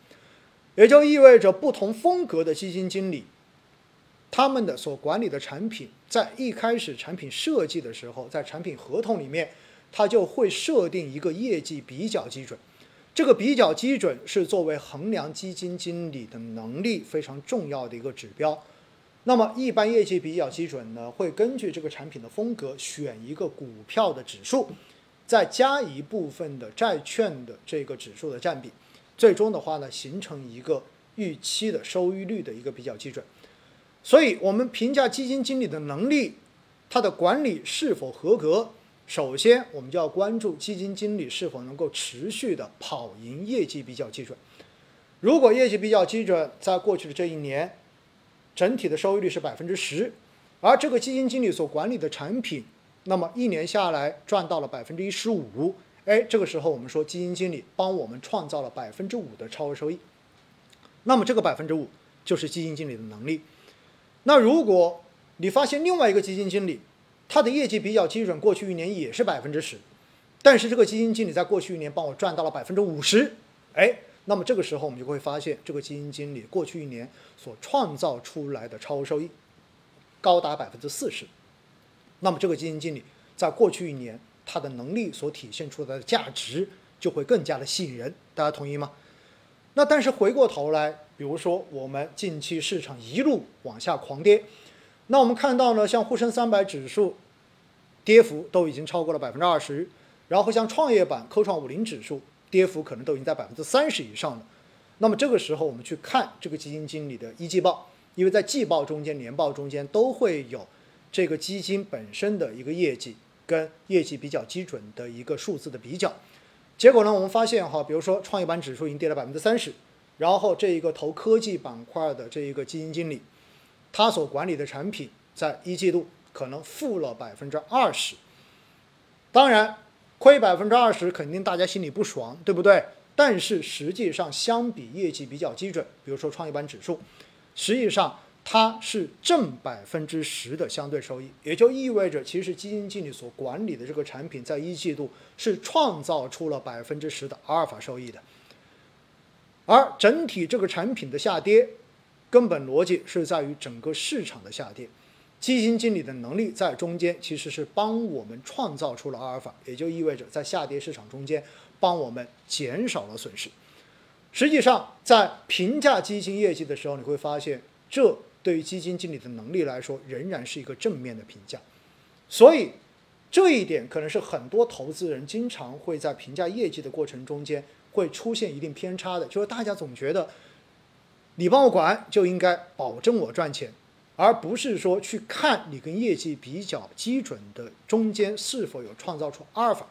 也就意味着不同风格的基金经理，他们的所管理的产品，在一开始产品设计的时候，在产品合同里面。它就会设定一个业绩比较基准，这个比较基准是作为衡量基金经理的能力非常重要的一个指标。那么，一般业绩比较基准呢，会根据这个产品的风格选一个股票的指数，再加一部分的债券的这个指数的占比，最终的话呢，形成一个预期的收益率的一个比较基准。所以，我们评价基金经理的能力，他的管理是否合格。首先，我们就要关注基金经理是否能够持续的跑赢业绩比较基准。如果业绩比较基准，在过去的这一年，整体的收益率是百分之十，而这个基金经理所管理的产品，那么一年下来赚到了百分之一十五，哎，这个时候我们说基金经理帮我们创造了百分之五的超额收益，那么这个百分之五就是基金经理的能力。那如果你发现另外一个基金经理，他的业绩比较基准，过去一年也是百分之十，但是这个基金经理在过去一年帮我赚到了百分之五十，哎，那么这个时候我们就会发现，这个基金经理过去一年所创造出来的超额收益高达百分之四十，那么这个基金经理在过去一年他的能力所体现出来的价值就会更加的吸引人，大家同意吗？那但是回过头来，比如说我们近期市场一路往下狂跌。那我们看到呢，像沪深三百指数，跌幅都已经超过了百分之二十，然后像创业板、科创五零指数，跌幅可能都已经在百分之三十以上了。那么这个时候，我们去看这个基金经理的一季报，因为在季报中间、年报中间都会有这个基金本身的一个业绩。跟业绩比较基准的一个数字的比较。结果呢，我们发现哈，比如说创业板指数已经跌了百分之三十，然后这一个投科技板块的这一个基金经理，他所管理的产品在一季度可能负了百分之二十。当然，亏百分之二十，肯定大家心里不爽，对不对？但是实际上，相比业绩比较基准，比如说创业板指数，实际上它是正百分之十的相对收益，也就意味着，其实基金经理所管理的这个产品，在一季度是创造出了百分之十的阿尔法收益的。而整体这个产品的下跌，根本逻辑是在于整个市场的下跌。基金经理的能力在中间其实是帮我们创造出了阿尔法，也就意味着在下跌市场中间帮我们减少了损失。实际上，在评价基金业绩的时候，你会发现，这对于基金经理的能力来说仍然是一个正面的评价。所以，这一点可能是很多投资人经常会在评价业绩的过程中间会出现一定偏差的，就是大家总觉得你帮我管就应该保证我赚钱。而不是说去看你跟业绩比较基准的中间是否有创造出阿尔法，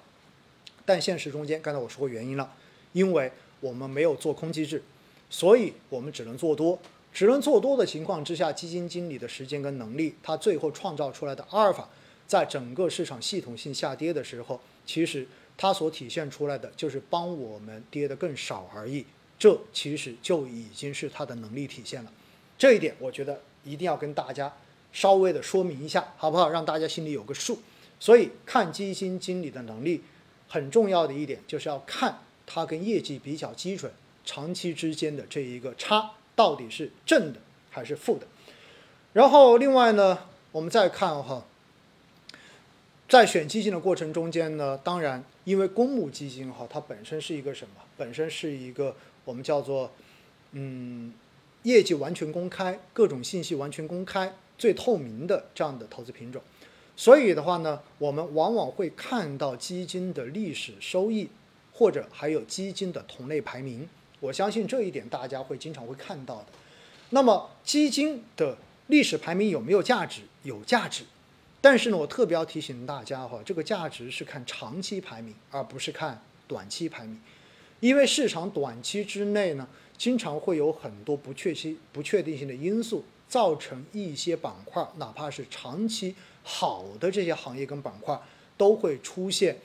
但现实中间，刚才我说过原因了，因为我们没有做空机制，所以我们只能做多，只能做多的情况之下，基金经理的时间跟能力，他最后创造出来的阿尔法，在整个市场系统性下跌的时候，其实它所体现出来的就是帮我们跌得更少而已，这其实就已经是它的能力体现了，这一点我觉得。一定要跟大家稍微的说明一下，好不好？让大家心里有个数。所以看基金经理的能力很重要的一点，就是要看他跟业绩比较基准长期之间的这一个差到底是正的还是负的。然后另外呢，我们再看哈，在选基金的过程中间呢，当然因为公募基金哈，它本身是一个什么？本身是一个我们叫做嗯。业绩完全公开，各种信息完全公开，最透明的这样的投资品种，所以的话呢，我们往往会看到基金的历史收益，或者还有基金的同类排名。我相信这一点大家会经常会看到的。那么基金的历史排名有没有价值？有价值，但是呢，我特别要提醒大家哈，这个价值是看长期排名，而不是看短期排名，因为市场短期之内呢。经常会有很多不确期、不确定性的因素，造成一些板块，哪怕是长期好的这些行业跟板块，都会出现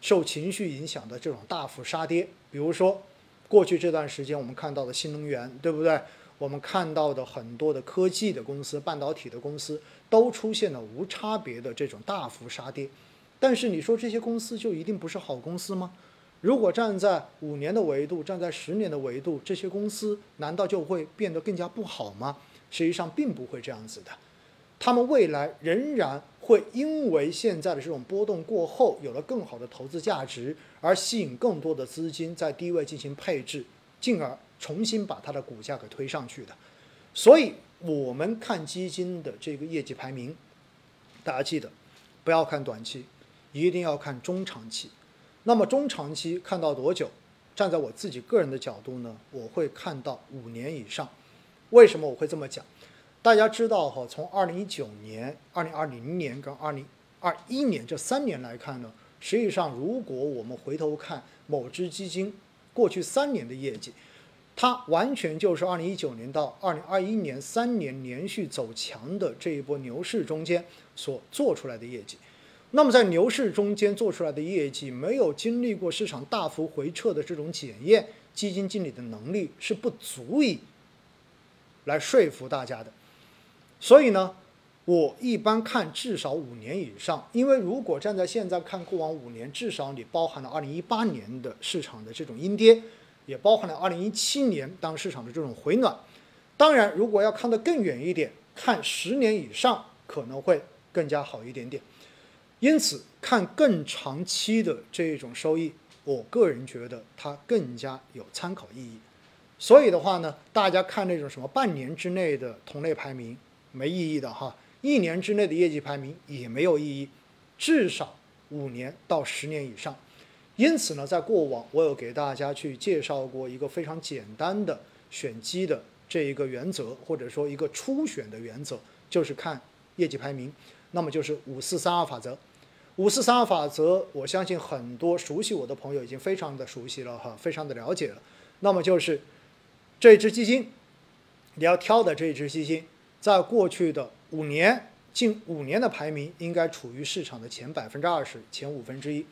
受情绪影响的这种大幅杀跌。比如说，过去这段时间我们看到的新能源，对不对？我们看到的很多的科技的公司、半导体的公司，都出现了无差别的这种大幅杀跌。但是你说这些公司就一定不是好公司吗？如果站在五年的维度，站在十年的维度，这些公司难道就会变得更加不好吗？实际上并不会这样子的，他们未来仍然会因为现在的这种波动过后，有了更好的投资价值，而吸引更多的资金在低位进行配置，进而重新把它的股价给推上去的。所以，我们看基金的这个业绩排名，大家记得不要看短期，一定要看中长期。那么中长期看到多久？站在我自己个人的角度呢，我会看到五年以上。为什么我会这么讲？大家知道哈，从二零一九年、二零二零年跟二零二一年这三年来看呢，实际上如果我们回头看某只基金过去三年的业绩，它完全就是二零一九年到二零二一年三年连续走强的这一波牛市中间所做出来的业绩。那么在牛市中间做出来的业绩，没有经历过市场大幅回撤的这种检验，基金经理的能力是不足以来说服大家的。所以呢，我一般看至少五年以上，因为如果站在现在看过往五年，至少你包含了二零一八年的市场的这种阴跌，也包含了二零一七年当市场的这种回暖。当然，如果要看得更远一点，看十年以上可能会更加好一点点。因此，看更长期的这种收益，我个人觉得它更加有参考意义。所以的话呢，大家看那种什么半年之内的同类排名没意义的哈，一年之内的业绩排名也没有意义，至少五年到十年以上。因此呢，在过往我有给大家去介绍过一个非常简单的选基的这一个原则，或者说一个初选的原则，就是看业绩排名，那么就是五四三二法则。五四三二法则，我相信很多熟悉我的朋友已经非常的熟悉了哈，非常的了解了。那么就是这支基金，你要挑的这支基金，在过去的五年近五年的排名应该处于市场的前百分之二十、前五分之一，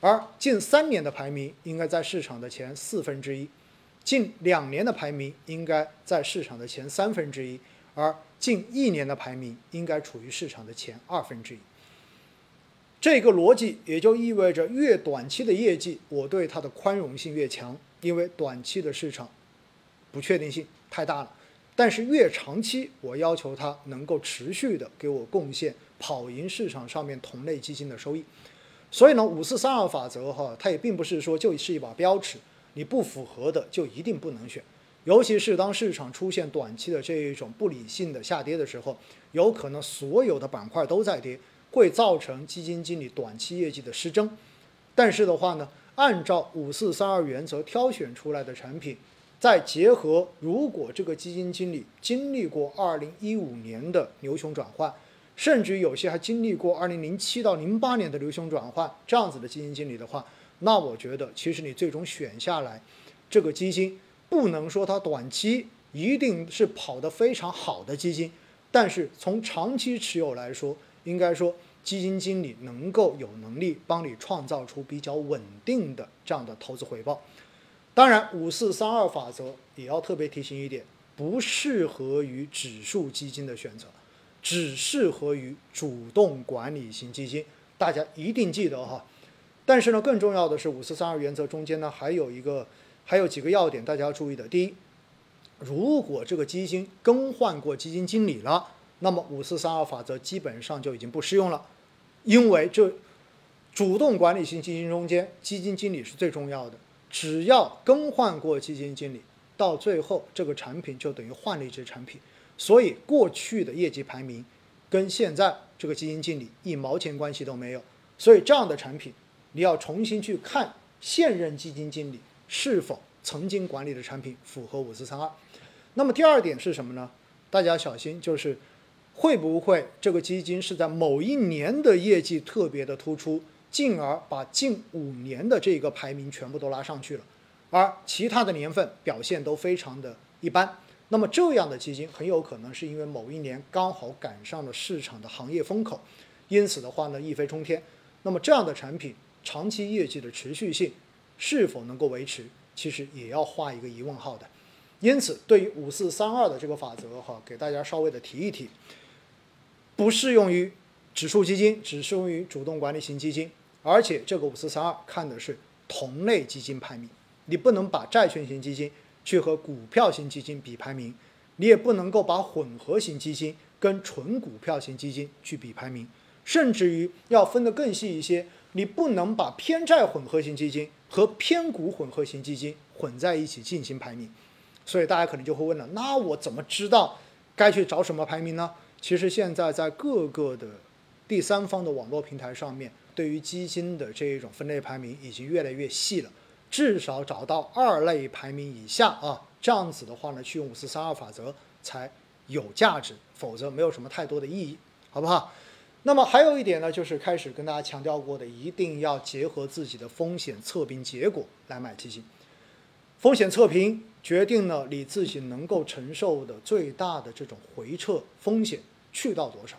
而近三年的排名应该在市场的前四分之一，近两年的排名应该在市场的前三分之一，而近一年的排名应该处于市场的前二分之一。这个逻辑也就意味着，越短期的业绩，我对它的宽容性越强，因为短期的市场不确定性太大了。但是越长期，我要求它能够持续的给我贡献跑赢市场上面同类基金的收益。所以呢，五四三二法则哈，它也并不是说就是一把标尺，你不符合的就一定不能选。尤其是当市场出现短期的这一种不理性的下跌的时候，有可能所有的板块都在跌。会造成基金经理短期业绩的失真，但是的话呢，按照五四三二原则挑选出来的产品，再结合如果这个基金经理经历过二零一五年的牛熊转换，甚至有些还经历过二零零七到零八年的牛熊转换这样子的基金经理的话，那我觉得其实你最终选下来，这个基金不能说它短期一定是跑得非常好的基金，但是从长期持有来说。应该说，基金经理能够有能力帮你创造出比较稳定的这样的投资回报。当然，五四三二法则也要特别提醒一点，不适合于指数基金的选择，只适合于主动管理型基金。大家一定记得哈。但是呢，更重要的是，五四三二原则中间呢，还有一个，还有几个要点大家要注意的。第一，如果这个基金更换过基金经理了。那么五四三二法则基本上就已经不适用了，因为这主动管理型基金中间，基金经理是最重要的。只要更换过基金经理，到最后这个产品就等于换了一只产品。所以过去的业绩排名跟现在这个基金经理一毛钱关系都没有。所以这样的产品，你要重新去看现任基金经理是否曾经管理的产品符合五四三二。那么第二点是什么呢？大家小心，就是。会不会这个基金是在某一年的业绩特别的突出，进而把近五年的这个排名全部都拉上去了，而其他的年份表现都非常的一般？那么这样的基金很有可能是因为某一年刚好赶上了市场的行业风口，因此的话呢一飞冲天。那么这样的产品长期业绩的持续性是否能够维持，其实也要画一个疑问号的。因此，对于五四三二的这个法则哈，给大家稍微的提一提。不适用于指数基金，只适用于主动管理型基金。而且这个五四三二看的是同类基金排名，你不能把债券型基金去和股票型基金比排名，你也不能够把混合型基金跟纯股票型基金去比排名，甚至于要分得更细一些，你不能把偏债混合型基金和偏股混合型基金混在一起进行排名。所以大家可能就会问了，那我怎么知道该去找什么排名呢？其实现在在各个的第三方的网络平台上面，对于基金的这一种分类排名已经越来越细了。至少找到二类排名以下啊，这样子的话呢，去用五四三二法则才有价值，否则没有什么太多的意义，好不好？那么还有一点呢，就是开始跟大家强调过的，一定要结合自己的风险测评结果来买基金。风险测评决定了你自己能够承受的最大的这种回撤风险。去到多少？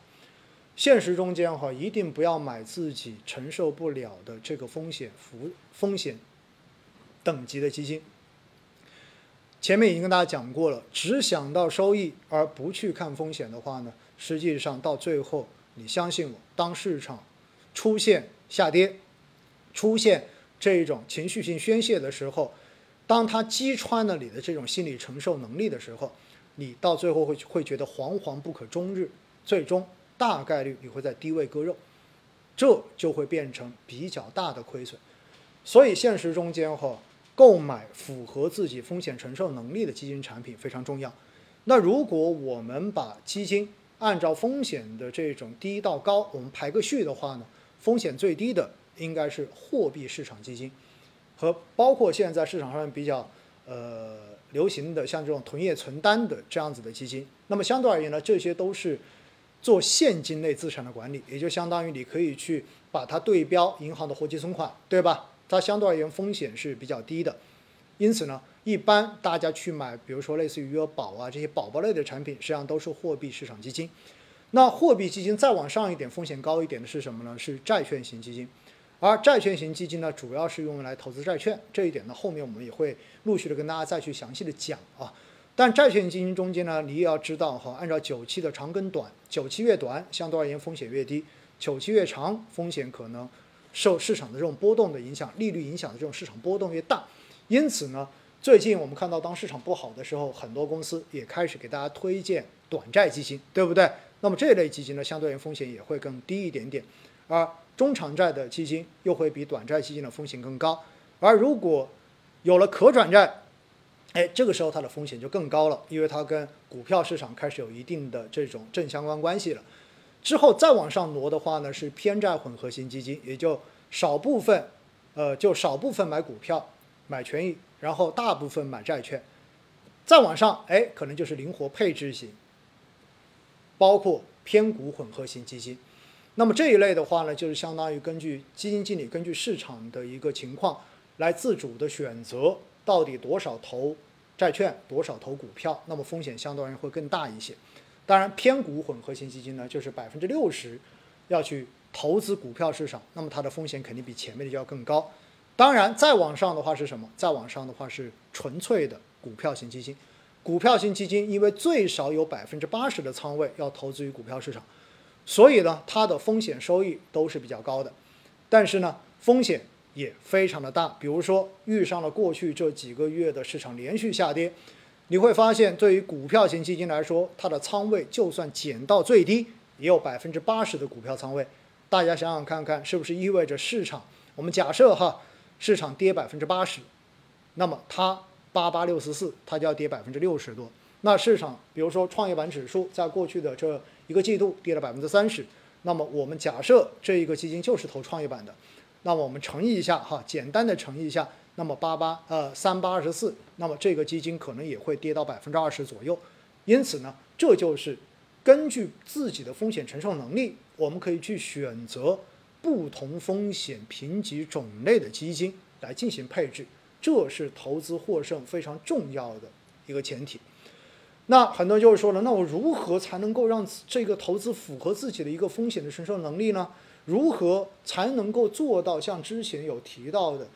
现实中间哈，一定不要买自己承受不了的这个风险幅风险等级的基金。前面已经跟大家讲过了，只想到收益而不去看风险的话呢，实际上到最后，你相信我，当市场出现下跌、出现这种情绪性宣泄的时候，当它击穿了你的这种心理承受能力的时候，你到最后会会觉得惶惶不可终日。最终大概率你会在低位割肉，这就会变成比较大的亏损。所以现实中间哈，购买符合自己风险承受能力的基金产品非常重要。那如果我们把基金按照风险的这种低到高，我们排个序的话呢，风险最低的应该是货币市场基金，和包括现在市场上比较呃流行的像这种同业存单的这样子的基金。那么相对而言呢，这些都是。做现金类资产的管理，也就相当于你可以去把它对标银行的活期存款，对吧？它相对而言风险是比较低的，因此呢，一般大家去买，比如说类似于余额宝啊这些宝宝类的产品，实际上都是货币市场基金。那货币基金再往上一点，风险高一点的是什么呢？是债券型基金。而债券型基金呢，主要是用来投资债券，这一点呢，后面我们也会陆续的跟大家再去详细的讲啊。但债券基金中间呢，你也要知道哈，按照久期的长跟短，久期越短，相对而言风险越低；久期越长，风险可能受市场的这种波动的影响，利率影响的这种市场波动越大。因此呢，最近我们看到，当市场不好的时候，很多公司也开始给大家推荐短债基金，对不对？那么这类基金呢，相对而言风险也会更低一点点，而。中长债的基金又会比短债基金的风险更高，而如果有了可转债，哎，这个时候它的风险就更高了，因为它跟股票市场开始有一定的这种正相关关系了。之后再往上挪的话呢，是偏债混合型基金，也就少部分，呃，就少部分买股票、买权益，然后大部分买债券。再往上，哎，可能就是灵活配置型，包括偏股混合型基金。那么这一类的话呢，就是相当于根据基金经理根据市场的一个情况来自主的选择到底多少投债券，多少投股票，那么风险相对而言会更大一些。当然，偏股混合型基金呢，就是百分之六十要去投资股票市场，那么它的风险肯定比前面的要更高。当然，再往上的话是什么？再往上的话是纯粹的股票型基金。股票型基金因为最少有百分之八十的仓位要投资于股票市场。所以呢，它的风险收益都是比较高的，但是呢，风险也非常的大。比如说，遇上了过去这几个月的市场连续下跌，你会发现，对于股票型基金来说，它的仓位就算减到最低，也有百分之八十的股票仓位。大家想想看看，是不是意味着市场？我们假设哈，市场跌百分之八十，那么它八八六十四，它就要跌百分之六十多。那市场，比如说创业板指数，在过去的这一个季度跌了百分之三十，那么我们假设这一个基金就是投创业板的，那么我们乘以一下哈，简单的乘以一下，那么八八呃三八二十四，那么这个基金可能也会跌到百分之二十左右。因此呢，这就是根据自己的风险承受能力，我们可以去选择不同风险评级种类的基金来进行配置，这是投资获胜非常重要的一个前提。那很多人就会说了，那我如何才能够让这个投资符合自己的一个风险的承受能力呢？如何才能够做到像之前有提到的，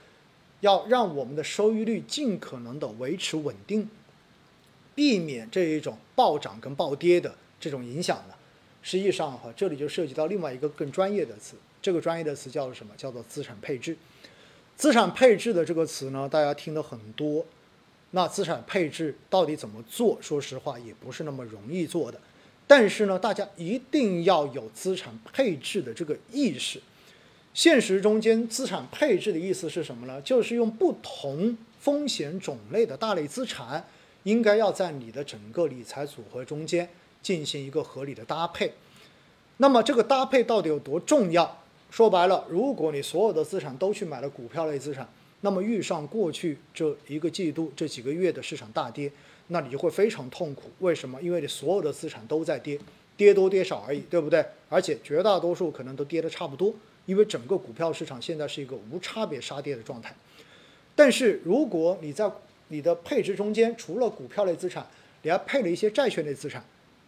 要让我们的收益率尽可能的维持稳定，避免这一种暴涨跟暴跌的这种影响呢？实际上哈，这里就涉及到另外一个更专业的词，这个专业的词叫做什么？叫做资产配置。资产配置的这个词呢，大家听的很多。那资产配置到底怎么做？说实话，也不是那么容易做的。但是呢，大家一定要有资产配置的这个意识。现实中间，资产配置的意思是什么呢？就是用不同风险种类的大类资产，应该要在你的整个理财组合中间进行一个合理的搭配。那么这个搭配到底有多重要？说白了，如果你所有的资产都去买了股票类资产，那么遇上过去这一个季度、这几个月的市场大跌，那你就会非常痛苦。为什么？因为你所有的资产都在跌，跌多跌少而已，对不对？而且绝大多数可能都跌得差不多，因为整个股票市场现在是一个无差别杀跌的状态。但是如果你在你的配置中间，除了股票类资产，你还配了一些债券类资产，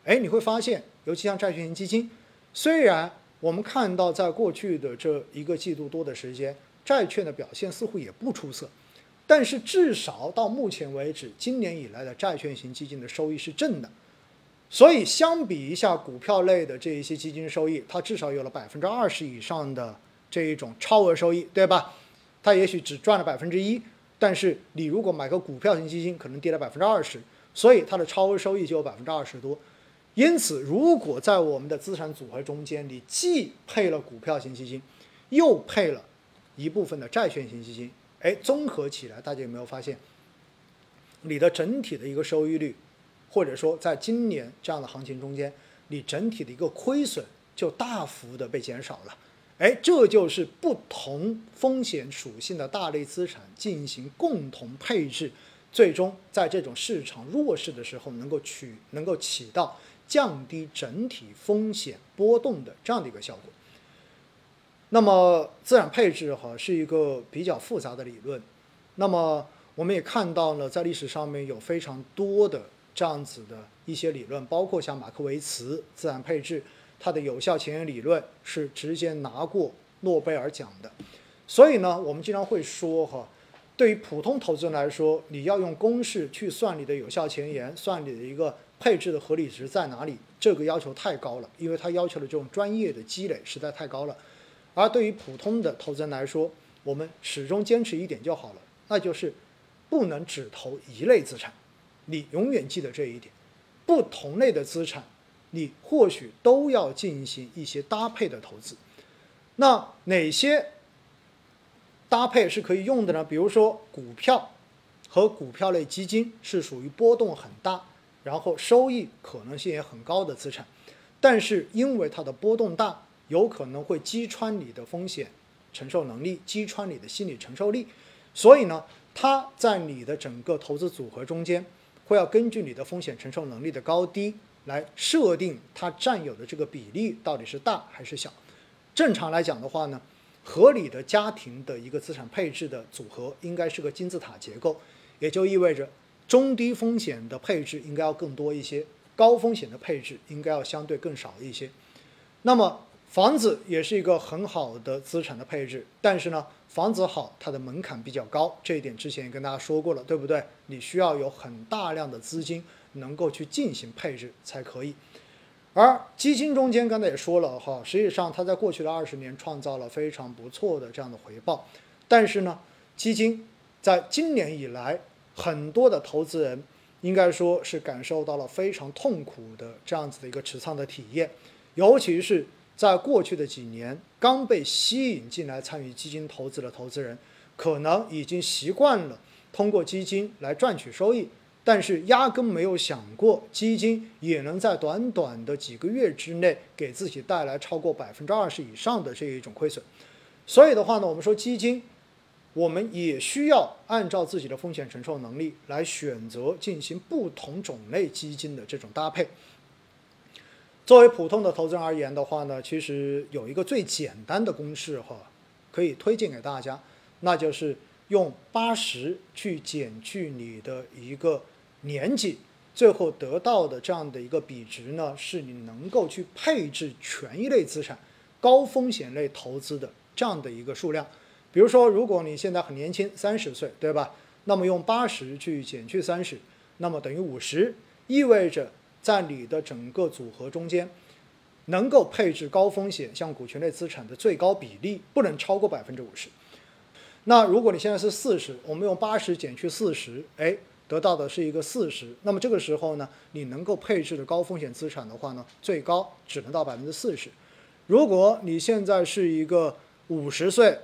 哎，你会发现，尤其像债券型基金，虽然我们看到在过去的这一个季度多的时间。债券的表现似乎也不出色，但是至少到目前为止，今年以来的债券型基金的收益是正的，所以相比一下股票类的这一些基金收益，它至少有了百分之二十以上的这一种超额收益，对吧？它也许只赚了百分之一，但是你如果买个股票型基金，可能跌了百分之二十，所以它的超额收益就有百分之二十多。因此，如果在我们的资产组合中间，你既配了股票型基金，又配了一部分的债券型基金，哎，综合起来，大家有没有发现，你的整体的一个收益率，或者说在今年这样的行情中间，你整体的一个亏损就大幅的被减少了。哎，这就是不同风险属性的大类资产进行共同配置，最终在这种市场弱势的时候，能够取能够起到降低整体风险波动的这样的一个效果。那么资产配置哈是一个比较复杂的理论，那么我们也看到了在历史上面有非常多的这样子的一些理论，包括像马克维茨资产配置，它的有效前沿理论是直接拿过诺贝尔奖的。所以呢，我们经常会说哈，对于普通投资人来说，你要用公式去算你的有效前沿，算你的一个配置的合理值在哪里，这个要求太高了，因为它要求的这种专业的积累实在太高了。而对于普通的投资人来说，我们始终坚持一点就好了，那就是不能只投一类资产。你永远记得这一点，不同类的资产，你或许都要进行一些搭配的投资。那哪些搭配是可以用的呢？比如说股票和股票类基金是属于波动很大，然后收益可能性也很高的资产，但是因为它的波动大。有可能会击穿你的风险承受能力，击穿你的心理承受力，所以呢，它在你的整个投资组合中间，会要根据你的风险承受能力的高低来设定它占有的这个比例到底是大还是小。正常来讲的话呢，合理的家庭的一个资产配置的组合应该是个金字塔结构，也就意味着中低风险的配置应该要更多一些，高风险的配置应该要相对更少一些。那么。房子也是一个很好的资产的配置，但是呢，房子好，它的门槛比较高，这一点之前也跟大家说过了，对不对？你需要有很大量的资金能够去进行配置才可以。而基金中间刚才也说了哈，实际上它在过去的二十年创造了非常不错的这样的回报，但是呢，基金在今年以来，很多的投资人应该说是感受到了非常痛苦的这样子的一个持仓的体验，尤其是。在过去的几年，刚被吸引进来参与基金投资的投资人，可能已经习惯了通过基金来赚取收益，但是压根没有想过基金也能在短短的几个月之内给自己带来超过百分之二十以上的这一种亏损。所以的话呢，我们说基金，我们也需要按照自己的风险承受能力来选择进行不同种类基金的这种搭配。作为普通的投资人而言的话呢，其实有一个最简单的公式哈，可以推荐给大家，那就是用八十去减去你的一个年纪，最后得到的这样的一个比值呢，是你能够去配置权益类资产、高风险类投资的这样的一个数量。比如说，如果你现在很年轻，三十岁，对吧？那么用八十去减去三十，那么等于五十，意味着。在你的整个组合中间，能够配置高风险像股权类资产的最高比例不能超过百分之五十。那如果你现在是四十，我们用八十减去四十，哎，得到的是一个四十。那么这个时候呢，你能够配置的高风险资产的话呢，最高只能到百分之四十。如果你现在是一个五十岁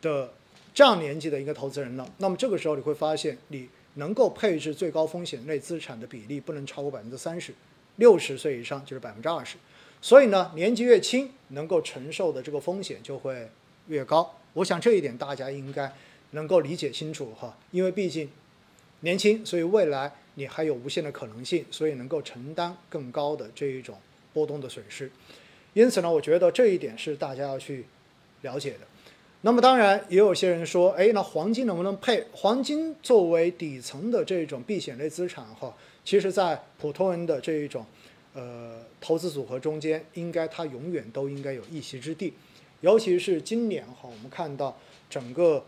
的这样年纪的一个投资人了，那么这个时候你会发现你。能够配置最高风险类资产的比例不能超过百分之三十，六十岁以上就是百分之二十，所以呢，年纪越轻，能够承受的这个风险就会越高。我想这一点大家应该能够理解清楚哈，因为毕竟年轻，所以未来你还有无限的可能性，所以能够承担更高的这一种波动的损失。因此呢，我觉得这一点是大家要去了解的。那么当然也有些人说，哎，那黄金能不能配？黄金作为底层的这种避险类资产，哈，其实在普通人的这一种，呃，投资组合中间，应该它永远都应该有一席之地。尤其是今年哈，我们看到整个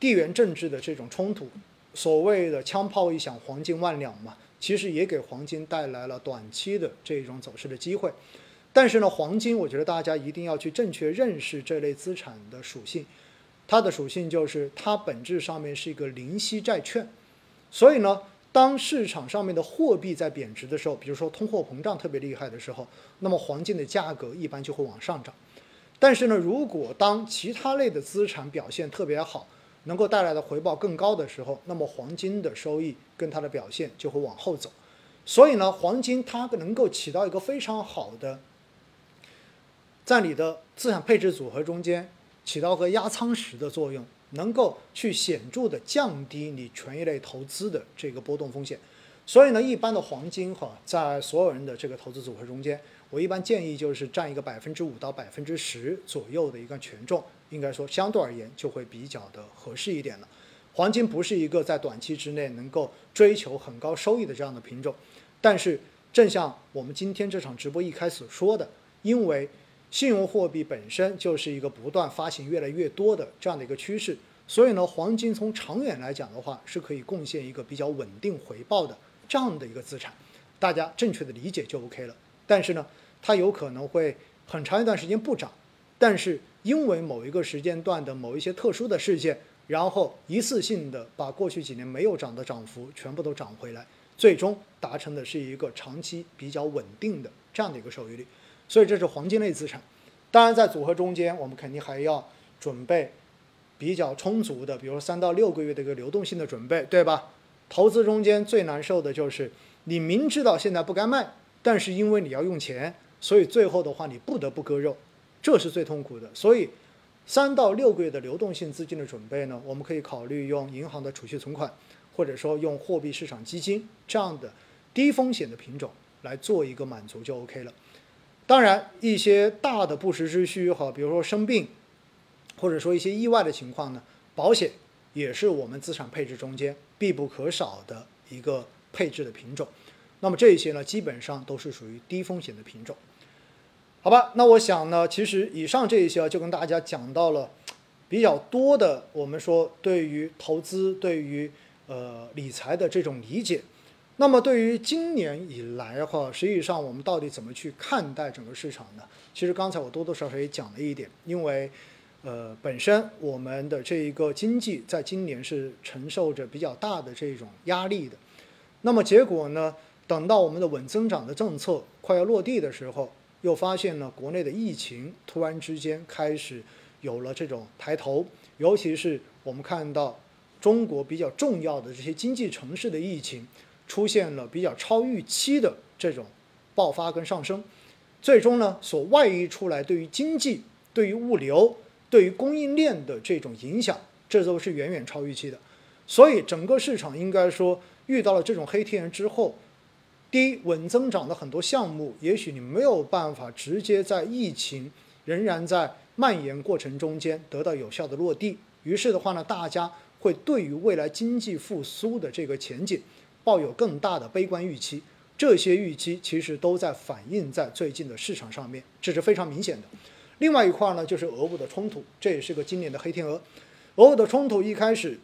地缘政治的这种冲突，所谓的枪炮一响，黄金万两嘛，其实也给黄金带来了短期的这种走势的机会。但是呢，黄金，我觉得大家一定要去正确认识这类资产的属性。它的属性就是它本质上面是一个零息债券，所以呢，当市场上面的货币在贬值的时候，比如说通货膨胀特别厉害的时候，那么黄金的价格一般就会往上涨。但是呢，如果当其他类的资产表现特别好，能够带来的回报更高的时候，那么黄金的收益跟它的表现就会往后走。所以呢，黄金它能够起到一个非常好的。在你的资产配置组合中间起到个压舱石的作用，能够去显著的降低你权益类投资的这个波动风险。所以呢，一般的黄金哈，在所有人的这个投资组合中间，我一般建议就是占一个百分之五到百分之十左右的一个权重，应该说相对而言就会比较的合适一点了。黄金不是一个在短期之内能够追求很高收益的这样的品种，但是正像我们今天这场直播一开始说的，因为信用货币本身就是一个不断发行越来越多的这样的一个趋势，所以呢，黄金从长远来讲的话，是可以贡献一个比较稳定回报的这样的一个资产，大家正确的理解就 OK 了。但是呢，它有可能会很长一段时间不涨，但是因为某一个时间段的某一些特殊的事件，然后一次性的把过去几年没有涨的涨幅全部都涨回来，最终达成的是一个长期比较稳定的这样的一个收益率。所以这是黄金类资产，当然在组合中间，我们肯定还要准备比较充足的，比如三到六个月的一个流动性的准备，对吧？投资中间最难受的就是你明知道现在不该卖，但是因为你要用钱，所以最后的话你不得不割肉，这是最痛苦的。所以三到六个月的流动性资金的准备呢，我们可以考虑用银行的储蓄存款，或者说用货币市场基金这样的低风险的品种来做一个满足就 OK 了。当然，一些大的不时之需哈，比如说生病，或者说一些意外的情况呢，保险也是我们资产配置中间必不可少的一个配置的品种。那么这些呢，基本上都是属于低风险的品种。好吧，那我想呢，其实以上这一些就跟大家讲到了比较多的，我们说对于投资、对于呃理财的这种理解。那么对于今年以来的话，实际上我们到底怎么去看待整个市场呢？其实刚才我多多少少也讲了一点，因为，呃，本身我们的这一个经济在今年是承受着比较大的这种压力的。那么结果呢，等到我们的稳增长的政策快要落地的时候，又发现呢，国内的疫情突然之间开始有了这种抬头，尤其是我们看到中国比较重要的这些经济城市的疫情。出现了比较超预期的这种爆发跟上升，最终呢，所外溢出来对于经济、对于物流、对于供应链的这种影响，这都是远远超预期的。所以整个市场应该说遇到了这种黑天鹅之后，第一，稳增长的很多项目，也许你没有办法直接在疫情仍然在蔓延过程中间得到有效的落地。于是的话呢，大家会对于未来经济复苏的这个前景。抱有更大的悲观预期，这些预期其实都在反映在最近的市场上面，这是非常明显的。另外一块呢，就是俄乌的冲突，这也是个今年的黑天鹅。俄乌的冲突一开始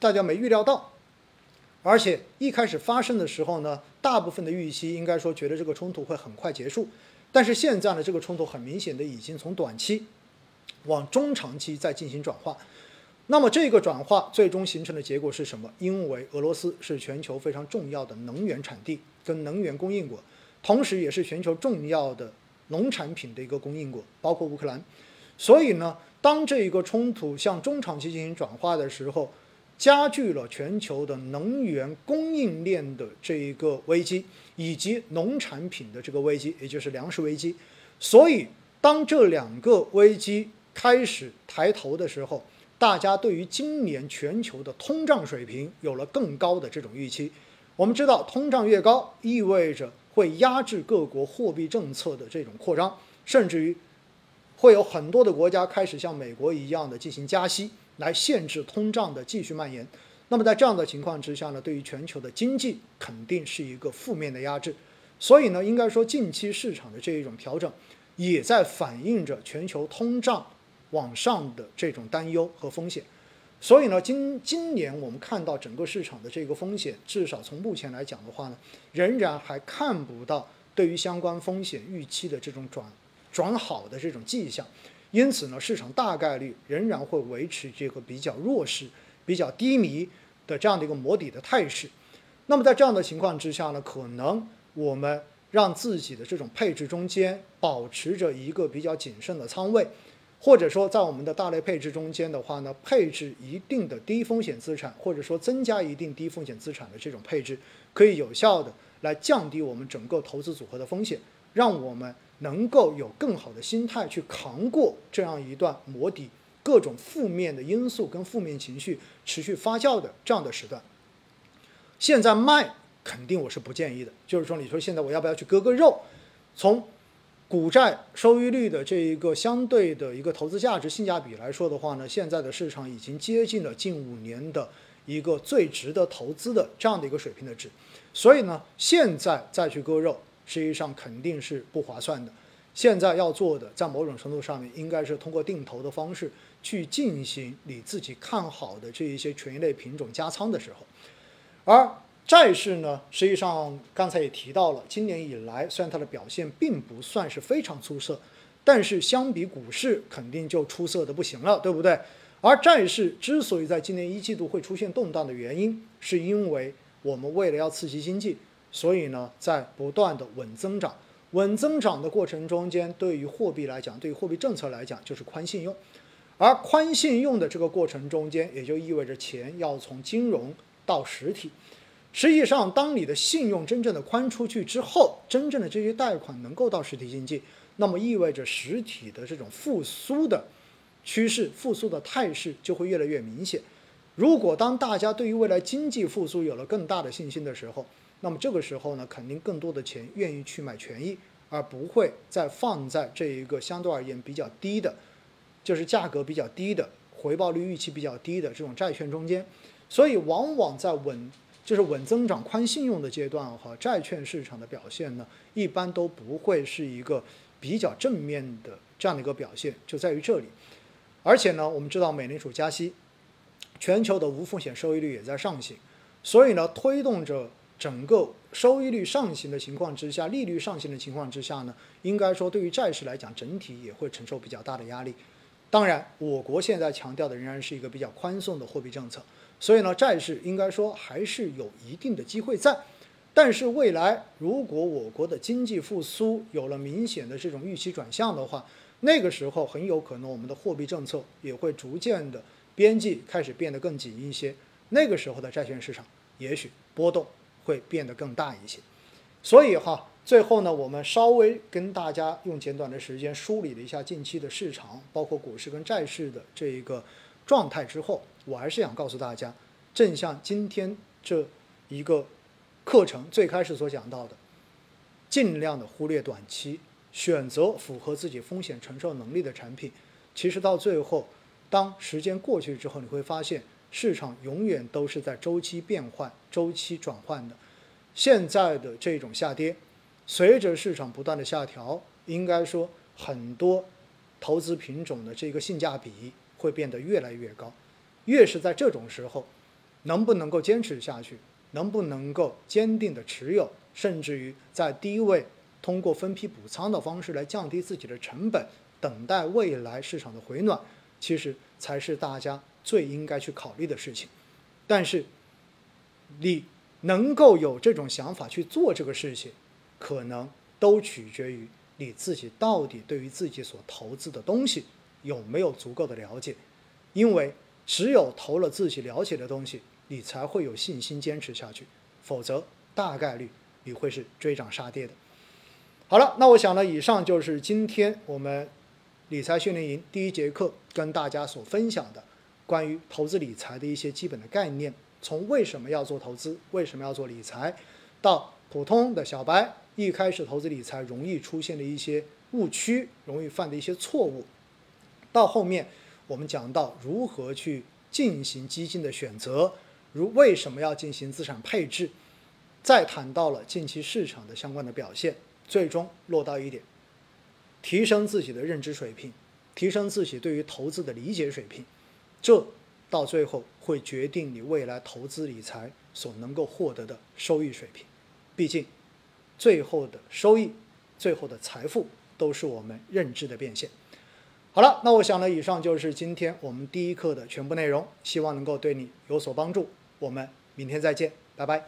大家没预料到，而且一开始发生的时候呢，大部分的预期应该说觉得这个冲突会很快结束，但是现在呢，这个冲突很明显的已经从短期往中长期在进行转化。那么这个转化最终形成的结果是什么？因为俄罗斯是全球非常重要的能源产地跟能源供应国，同时也是全球重要的农产品的一个供应国，包括乌克兰。所以呢，当这一个冲突向中长期进行转化的时候，加剧了全球的能源供应链的这一个危机，以及农产品的这个危机，也就是粮食危机。所以，当这两个危机开始抬头的时候，大家对于今年全球的通胀水平有了更高的这种预期。我们知道，通胀越高，意味着会压制各国货币政策的这种扩张，甚至于会有很多的国家开始像美国一样的进行加息，来限制通胀的继续蔓延。那么在这样的情况之下呢，对于全球的经济肯定是一个负面的压制。所以呢，应该说近期市场的这一种调整，也在反映着全球通胀。往上的这种担忧和风险，所以呢，今今年我们看到整个市场的这个风险，至少从目前来讲的话呢，仍然还看不到对于相关风险预期的这种转转好的这种迹象，因此呢，市场大概率仍然会维持这个比较弱势、比较低迷的这样的一个磨底的态势。那么在这样的情况之下呢，可能我们让自己的这种配置中间保持着一个比较谨慎的仓位。或者说，在我们的大类配置中间的话呢，配置一定的低风险资产，或者说增加一定低风险资产的这种配置，可以有效的来降低我们整个投资组合的风险，让我们能够有更好的心态去扛过这样一段磨底、各种负面的因素跟负面情绪持续发酵的这样的时段。现在卖肯定我是不建议的。就是说，你说现在我要不要去割个肉？从股债收益率的这一个相对的一个投资价值性价比来说的话呢，现在的市场已经接近了近五年的一个最值得投资的这样的一个水平的值，所以呢，现在再去割肉，实际上肯定是不划算的。现在要做的，在某种程度上面，应该是通过定投的方式去进行你自己看好的这一些权益类品种加仓的时候，而。债市呢，实际上刚才也提到了，今年以来虽然它的表现并不算是非常出色，但是相比股市肯定就出色的不行了，对不对？而债市之所以在今年一季度会出现动荡的原因，是因为我们为了要刺激经济，所以呢在不断的稳增长。稳增长的过程中间，对于货币来讲，对于货币政策来讲，就是宽信用。而宽信用的这个过程中间，也就意味着钱要从金融到实体。实际上，当你的信用真正的宽出去之后，真正的这些贷款能够到实体经济，那么意味着实体的这种复苏的趋势、复苏的态势就会越来越明显。如果当大家对于未来经济复苏有了更大的信心的时候，那么这个时候呢，肯定更多的钱愿意去买权益，而不会再放在这一个相对而言比较低的，就是价格比较低的、回报率预期比较低的这种债券中间。所以，往往在稳。就是稳增长、宽信用的阶段和债券市场的表现呢，一般都不会是一个比较正面的这样的一个表现，就在于这里。而且呢，我们知道美联储加息，全球的无风险收益率也在上行，所以呢，推动着整个收益率上行的情况之下，利率上行的情况之下呢，应该说对于债市来讲，整体也会承受比较大的压力。当然，我国现在强调的仍然是一个比较宽松的货币政策。所以呢，债市应该说还是有一定的机会在，但是未来如果我国的经济复苏有了明显的这种预期转向的话，那个时候很有可能我们的货币政策也会逐渐的边际开始变得更紧一些，那个时候的债券市场也许波动会变得更大一些。所以哈，最后呢，我们稍微跟大家用简短的时间梳理了一下近期的市场，包括股市跟债市的这一个状态之后。我还是想告诉大家，正像今天这一个课程最开始所讲到的，尽量的忽略短期，选择符合自己风险承受能力的产品。其实到最后，当时间过去之后，你会发现市场永远都是在周期变换、周期转换的。现在的这种下跌，随着市场不断的下调，应该说很多投资品种的这个性价比会变得越来越高。越是在这种时候，能不能够坚持下去，能不能够坚定的持有，甚至于在低位通过分批补仓的方式来降低自己的成本，等待未来市场的回暖，其实才是大家最应该去考虑的事情。但是，你能够有这种想法去做这个事情，可能都取决于你自己到底对于自己所投资的东西有没有足够的了解，因为。只有投了自己了解的东西，你才会有信心坚持下去，否则大概率你会是追涨杀跌的。好了，那我想呢，以上就是今天我们理财训练营第一节课跟大家所分享的关于投资理财的一些基本的概念，从为什么要做投资，为什么要做理财，到普通的小白一开始投资理财容易出现的一些误区，容易犯的一些错误，到后面。我们讲到如何去进行基金的选择，如为什么要进行资产配置，再谈到了近期市场的相关的表现，最终落到一点，提升自己的认知水平，提升自己对于投资的理解水平，这到最后会决定你未来投资理财所能够获得的收益水平。毕竟，最后的收益，最后的财富都是我们认知的变现。好了，那我想呢，以上就是今天我们第一课的全部内容，希望能够对你有所帮助。我们明天再见，拜拜。